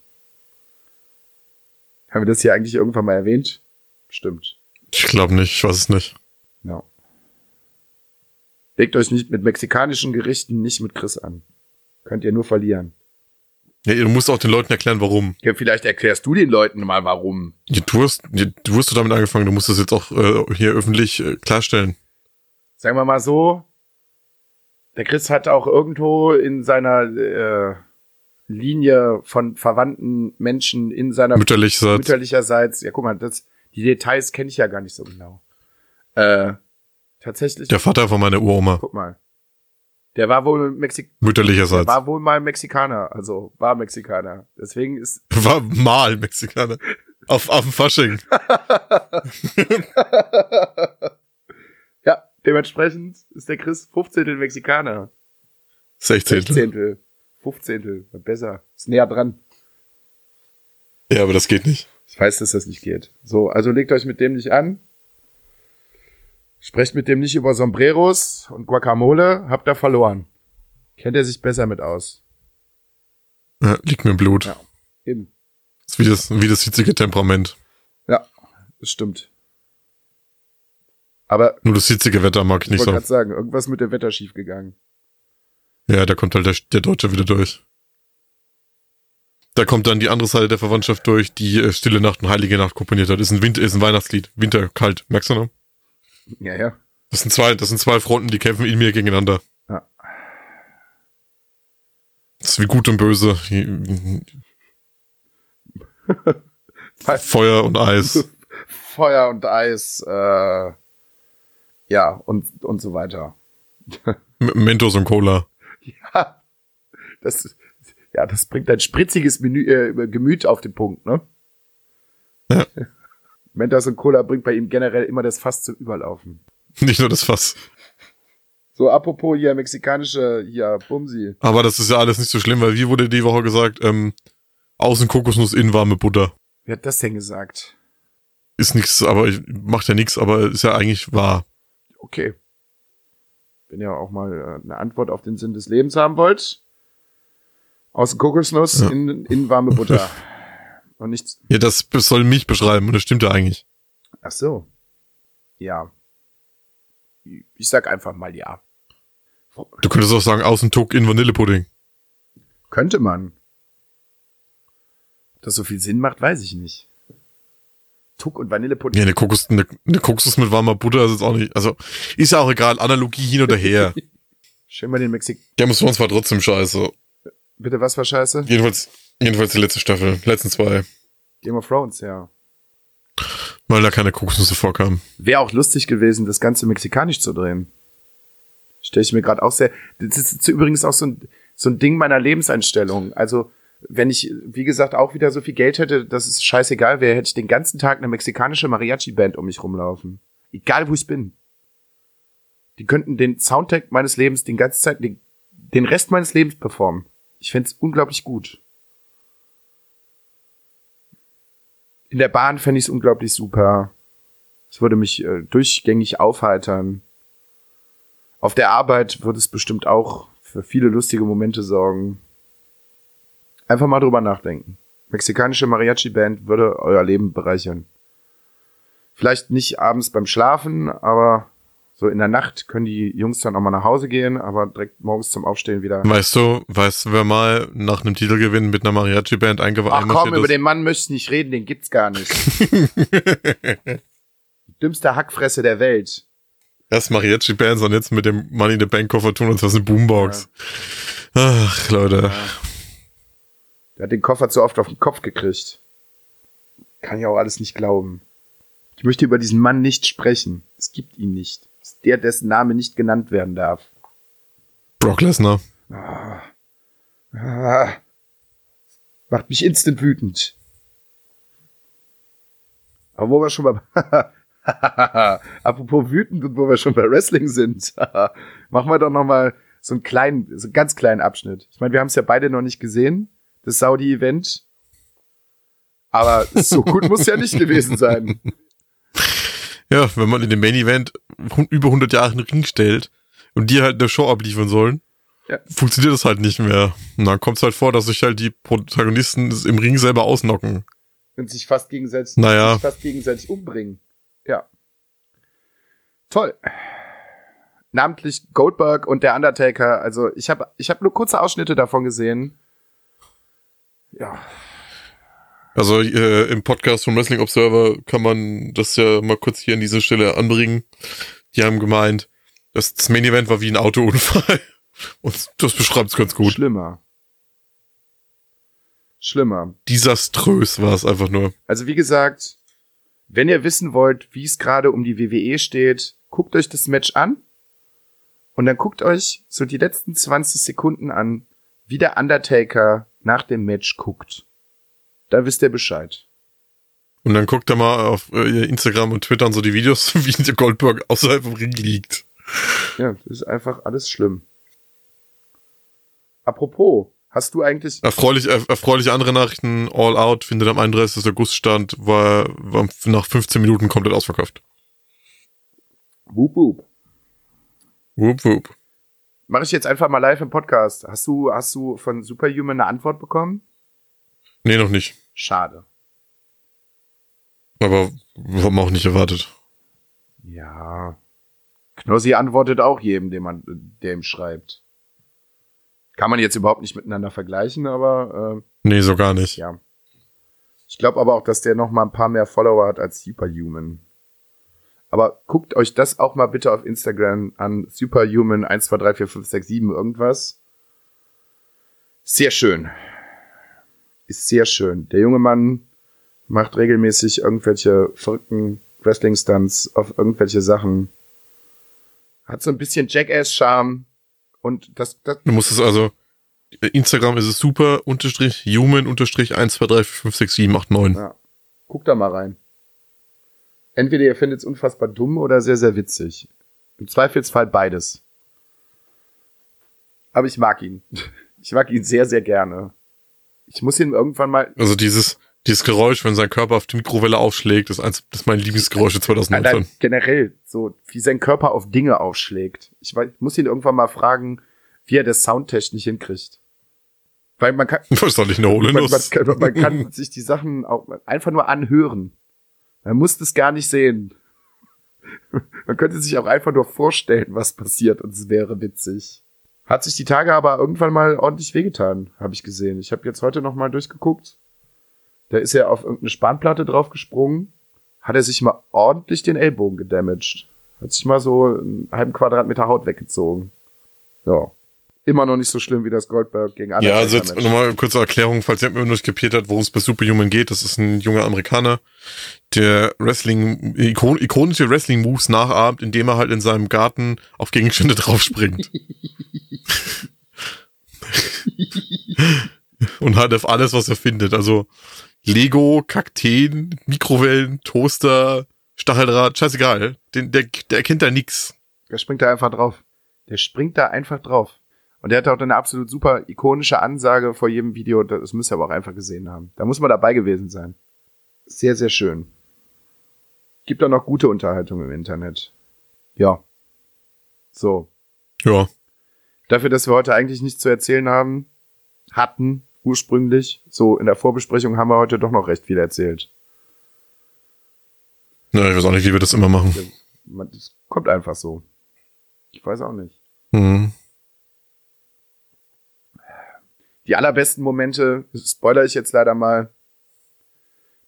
Haben wir das hier eigentlich irgendwann mal erwähnt? Stimmt. Ich glaube nicht, ich weiß es nicht. Ja. Legt euch nicht mit mexikanischen Gerichten nicht mit Chris an. Könnt ihr nur verlieren. Ja, du musst auch den Leuten erklären, warum. Ja, vielleicht erklärst du den Leuten mal, warum. Ja, du hast, ja, du hast damit angefangen, du musst das jetzt auch äh, hier öffentlich äh, klarstellen. Sagen wir mal so, der Chris hat auch irgendwo in seiner äh, Linie von verwandten Menschen in seiner Mütterlicherseits. mütterlicherseits, ja guck mal, das, die Details kenne ich ja gar nicht so genau. Äh, tatsächlich. Der Vater von meiner Uroma. Guck mal. Der war wohl Mexik der Mütterlicherseits. war wohl mal Mexikaner, also war Mexikaner. Deswegen ist War mal Mexikaner. Auf, auf dem Fasching. ja, dementsprechend ist der Chris 15. Mexikaner. 16. 16. 15. Besser. Ist näher dran. Ja, aber das geht nicht. Ich weiß, dass das nicht geht. So, also legt euch mit dem nicht an. Sprecht mit dem nicht über Sombreros und Guacamole. Habt ihr verloren. Kennt er sich besser mit aus. Ja, liegt mir im Blut. Ja. Eben. Das ist wie das, wie das hitzige Temperament. Ja, das stimmt. Aber Nur das hitzige Wetter mag ich ich nicht wollte so. gerade sagen, irgendwas mit dem Wetter schiefgegangen. Ja, da kommt halt der, der Deutsche wieder durch. Da kommt dann die andere Seite der Verwandtschaft durch, die äh, Stille Nacht und Heilige Nacht komponiert hat. Ist ein Winter, ist ein Weihnachtslied. Winter, kalt. Merkst du noch? Ja, ja. Das sind zwei, das sind zwei Fronten, die kämpfen in mir gegeneinander. Ja. Das ist wie gut und böse. Feuer und Eis. Feuer und Eis, äh, ja, und, und so weiter. Mentos und Cola. Ja, das, ja, das bringt ein spritziges Menü, äh, Gemüt auf den Punkt, ne? Ja. Mentos und Cola bringt bei ihm generell immer das Fass zum Überlaufen. Nicht nur das Fass. So, apropos hier mexikanische, hier, Bumsi. Aber das ist ja alles nicht so schlimm, weil wie wurde die Woche gesagt, ähm, außen Kokosnuss, innen warme Butter. Wer hat das denn gesagt? Ist nix, aber ich, macht ja nix, aber ist ja eigentlich wahr. Okay. Wenn ihr auch mal äh, eine Antwort auf den Sinn des Lebens haben wollt, außen Kokosnuss, Ja. in, in warme Butter. Und nichts. Ja, das soll mich beschreiben und das stimmt ja eigentlich. Ach so. Ja. Ich sag einfach mal ja. Du könntest auch sagen, außen Tuck, innen Vanillepudding. Könnte man. Ob das so viel Sinn macht, weiß ich nicht. Tuck und Vanillepudding. Ja, eine Kokos, eine, eine Kokosnuss mit warmer Butter ist jetzt auch nicht, also, ist ja auch egal, Analogie hin oder her. Schön mal den Mexik. Game of Thrones war trotzdem scheiße. Bitte, was war scheiße? Jedenfalls, jedenfalls die letzte Staffel, letzten zwei, Game of Thrones, ja. weil da keine Kokosnüsse vorkamen. Wäre auch lustig gewesen, das Ganze mexikanisch zu drehen. Stelle ich mir gerade auch sehr. Das ist übrigens auch so ein, so ein Ding meiner Lebenseinstellung. Also, wenn ich, wie gesagt, auch wieder so viel Geld hätte, dass es scheißegal wäre, hätte ich den ganzen Tag eine mexikanische Mariachi-Band um mich rumlaufen. Egal, wo ich bin. Die könnten den Soundtrack meines Lebens den ganzen Zeit, den, den Rest meines Lebens performen. Ich fände es unglaublich gut. In der Bahn fände ich es unglaublich super. Es würde mich äh, durchgängig aufheitern. Auf der Arbeit würde es bestimmt auch für viele lustige Momente sorgen. Einfach mal drüber nachdenken. Mexikanische Mariachi-Band würde euer Leben bereichern. Vielleicht nicht abends beim Schlafen, aber so in der Nacht können die Jungs dann auch mal nach Hause gehen, aber direkt morgens zum Aufstehen wieder. Weißt du, weißt du, wer mal nach einem Titelgewinn mit einer Mariachi-Band eingewandt Ach komm, über den Mann möchte ich nicht reden, den gibt's gar nicht. Dümmste Hackfresse der Welt. Erst Mariachi-Bands und jetzt mit dem Money in the Bank Koffer tun uns was eine Boombox. Ach, Leute. Der hat den Koffer zu oft auf den Kopf gekriegt. Kann ich auch alles nicht glauben. Ich möchte über diesen Mann nicht sprechen. Es gibt ihn nicht. Der, dessen Name nicht genannt werden darf. Brock Lesnar. Ah, macht mich instant wütend. Aber wo wir schon bei, apropos wütend und wo wir schon bei Wrestling sind, machen wir doch noch mal so einen kleinen, so einen ganz kleinen Abschnitt. Ich meine, wir haben es ja beide noch nicht gesehen, das Saudi-Event. Aber so gut muss ja nicht gewesen sein. Ja, wenn man in dem Main Event über 100 Jahre in den Ring stellt und die halt eine Show abliefern sollen, Ja. funktioniert das halt nicht mehr. Und dann kommt es halt vor, dass sich halt die Protagonisten im Ring selber ausnocken. und sich fast gegenseitig, Naja. sich fast gegenseitig umbringen. Ja. Toll. Namentlich Goldberg und der Undertaker. Also ich habe ich hab nur kurze Ausschnitte davon gesehen. Ja, Also äh, im Podcast vom Wrestling Observer kann man das ja mal kurz hier an dieser Stelle anbringen. Die haben gemeint, dass das Main Event war wie ein Autounfall. Und das beschreibt es ganz gut. schlimmer. Schlimmer. Desaströs war es einfach nur. Also wie gesagt, wenn ihr wissen wollt, wie es gerade um die WWE steht, guckt euch das Match an und dann guckt euch so die letzten 20 Sekunden an, wie der Undertaker nach dem Match guckt. Da wisst ihr Bescheid. Und dann guckt er mal auf äh, Instagram und Twitter und so die Videos, wie der Goldberg außerhalb vom Ring liegt. Ja, das ist einfach alles schlimm. Apropos, hast du eigentlich, Erfreulich, er, erfreuliche andere Nachrichten. All Out findet am 31. August stand, war, war nach 15 Minuten komplett ausverkauft. Wup, wup. Wup, wup. Mache ich jetzt einfach mal live im Podcast. Hast du, hast du von Superhuman eine Antwort bekommen? Nee, noch nicht. Schade. Aber haben auch nicht erwartet. Ja. Knossi antwortet auch jedem, dem man, der ihm schreibt. Kann man jetzt überhaupt nicht miteinander vergleichen, aber äh, Nee, so gar nicht. ja. Ich glaube aber auch, dass der noch mal ein paar mehr Follower hat als Superhuman. Aber guckt euch das auch mal bitte auf Instagram an. Superhuman 1, 2, 3, 4, 5, 6, 7 irgendwas. Sehr schön. Ist sehr schön. Der junge Mann macht regelmäßig irgendwelche verrückten Wrestling-Stunts auf irgendwelche Sachen. Hat so ein bisschen Jackass-Charme. Und das, das, Du musst es also, Instagram ist es super, unterstrich, human, unterstrich, 1, 2, 3, 4, 5, 6, 7, 8, 9. Ja. Guck da mal rein. Entweder ihr findet es unfassbar dumm oder sehr, sehr witzig. Im Zweifelsfall beides. Aber ich mag ihn. Ich mag ihn sehr, sehr gerne. Ich muss ihn irgendwann mal. Also dieses, dieses Geräusch, wenn sein Körper auf die Mikrowelle aufschlägt, ist eins, das ist mein Lieblingsgeräusch in Nein, 2019. nein, generell, so wie sein Körper auf Dinge aufschlägt. Ich, weiß, ich muss ihn irgendwann mal fragen, wie er das soundtechnisch hinkriegt. Weil man kann, Was soll ich eine hohle man, man, kann, man kann sich die Sachen auch einfach nur anhören. Man muss es gar nicht sehen. Man könnte sich auch einfach nur vorstellen, was passiert und es wäre witzig. Hat sich die Tage aber irgendwann mal ordentlich wehgetan, habe ich gesehen. Ich habe jetzt heute noch mal durchgeguckt. Da ist er auf irgendeine Spanplatte draufgesprungen, hat er sich mal ordentlich den Ellbogen gedamaged. Hat sich mal so einen halben Quadratmeter Haut weggezogen. Ja. Immer noch nicht so schlimm wie das Goldberg gegen Ja, Undertaker also jetzt nochmal kurze Erklärung, falls ihr mir nicht kapiert hat, worum es bei Superhuman geht. Das ist ein junger Amerikaner, der Wrestling, ikon, ikonische Wrestling-Moves nachahmt, indem er halt in seinem Garten auf Gegenstände draufspringt. Und halt auf alles, was er findet. Also Lego, Kakteen, Mikrowellen, Toaster, Stacheldraht, scheißegal. Den, der, der erkennt da nix. Der springt da einfach drauf. Der springt da einfach drauf. Und der hat auch eine absolut super ikonische Ansage vor jedem Video. Das müsst ihr aber auch einfach gesehen haben. Da muss man dabei gewesen sein. Sehr, sehr schön. Gibt auch noch gute Unterhaltung im Internet. Ja. So. Ja. Dafür, dass wir heute eigentlich nichts zu erzählen haben, hatten ursprünglich, so in der Vorbesprechung haben wir heute doch noch recht viel erzählt. Ja, ich weiß auch nicht, wie wir das immer machen. Das kommt einfach so. Ich weiß auch nicht. Mhm. Die allerbesten Momente, spoiler ich jetzt leider mal,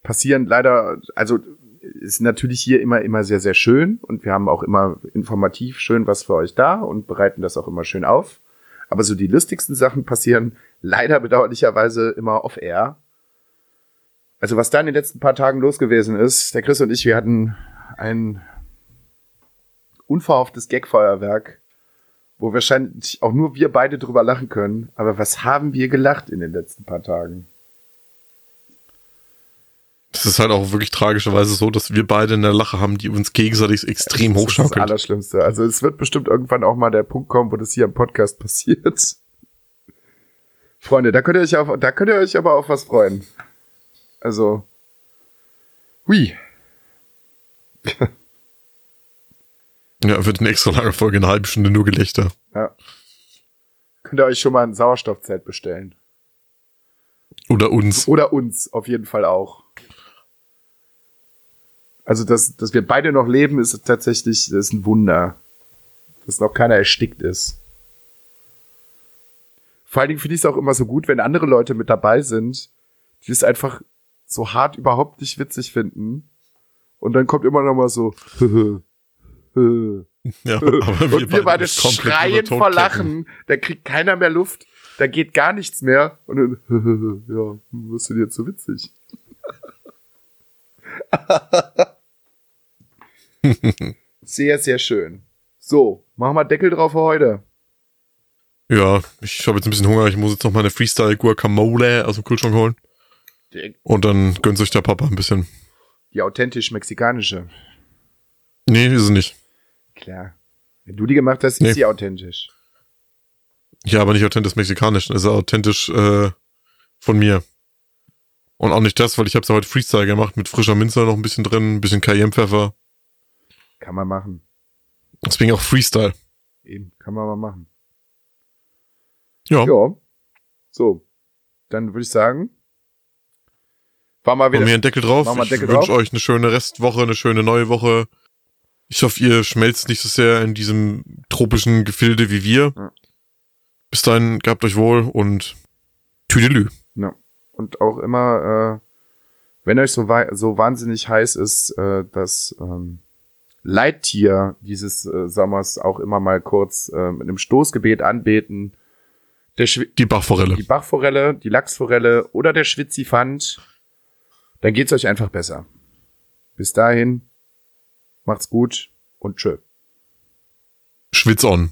passieren leider, also ist natürlich hier immer, immer sehr, sehr schön und wir haben auch immer informativ schön was für euch da und bereiten das auch immer schön auf. Aber so die lustigsten Sachen passieren leider bedauerlicherweise immer off-air. Also was da in den letzten paar Tagen los gewesen ist, der Chris und ich, wir hatten ein unverhofftes Gagfeuerwerk, wo wahrscheinlich auch nur wir beide drüber lachen können. Aber was haben wir gelacht in den letzten paar Tagen? Das ist halt auch wirklich tragischerweise so, dass wir beide eine Lache haben, die uns gegenseitig extrem Das ist das hochschaukelt. Allerschlimmste. Also es wird bestimmt irgendwann auch mal der Punkt kommen, wo das hier im Podcast passiert. Freunde, da könnt ihr euch auf, da könnt ihr euch aber auf was freuen. Also, hui. Ja, wird eine extra lange Folge, eine halbe Stunde nur Gelächter. Ja. Könnt ihr euch schon mal ein Sauerstoffzelt bestellen. Oder uns. Oder uns auf jeden Fall auch. Also, dass, dass wir beide noch leben, ist tatsächlich das ist ein Wunder. Dass noch keiner erstickt ist. Vor allen Dingen finde ich es auch immer so gut, wenn andere Leute mit dabei sind, die es einfach so hart überhaupt nicht witzig finden. Und dann kommt immer noch mal so, Ja, aber und wir beide schreien vor. Lachen. Da kriegt keiner mehr Luft. Da geht gar nichts mehr. Und dann, ja, was ist denn jetzt so witzig? sehr, sehr schön. So, machen wir Deckel drauf für heute. Ja, ich habe jetzt ein bisschen Hunger. Ich muss jetzt noch meine Freestyle Guacamole aus dem Kühlschrank holen. Und dann gönnt sich der Papa ein bisschen. Die authentisch mexikanische. Nee, ist es nicht. Klar. Wenn du die gemacht hast, ist Nee. sie authentisch. Ja, aber nicht authentisch mexikanisch. Das ist authentisch äh, von mir. Und auch nicht das, weil ich habe ja heute Freestyle gemacht mit frischer Minze noch ein bisschen drin, ein bisschen Cayennepfeffer. Kann man machen. Deswegen auch Freestyle. Eben, kann man mal machen. Ja. Ja. So. Dann würde ich sagen, war mal Machen wir wieder. einen Deckel drauf. Machen wir Ich Deckel wünsche euch eine schöne Restwoche, eine schöne neue Woche. Ich hoffe, ihr schmelzt nicht so sehr in diesem tropischen Gefilde wie wir. Ja. Bis dahin, gehabt euch wohl und Tüdelü. Ja. Und auch immer, äh, wenn euch so, so wahnsinnig heiß ist, äh, das ähm, Leittier dieses äh, Sommers auch immer mal kurz äh, mit einem Stoßgebet anbeten. Der Schwi Die Bachforelle. die Bachforelle, die Lachsforelle oder der Schwitzifant, dann geht's euch einfach besser. Bis dahin, macht's gut und tschö. Schwitz on.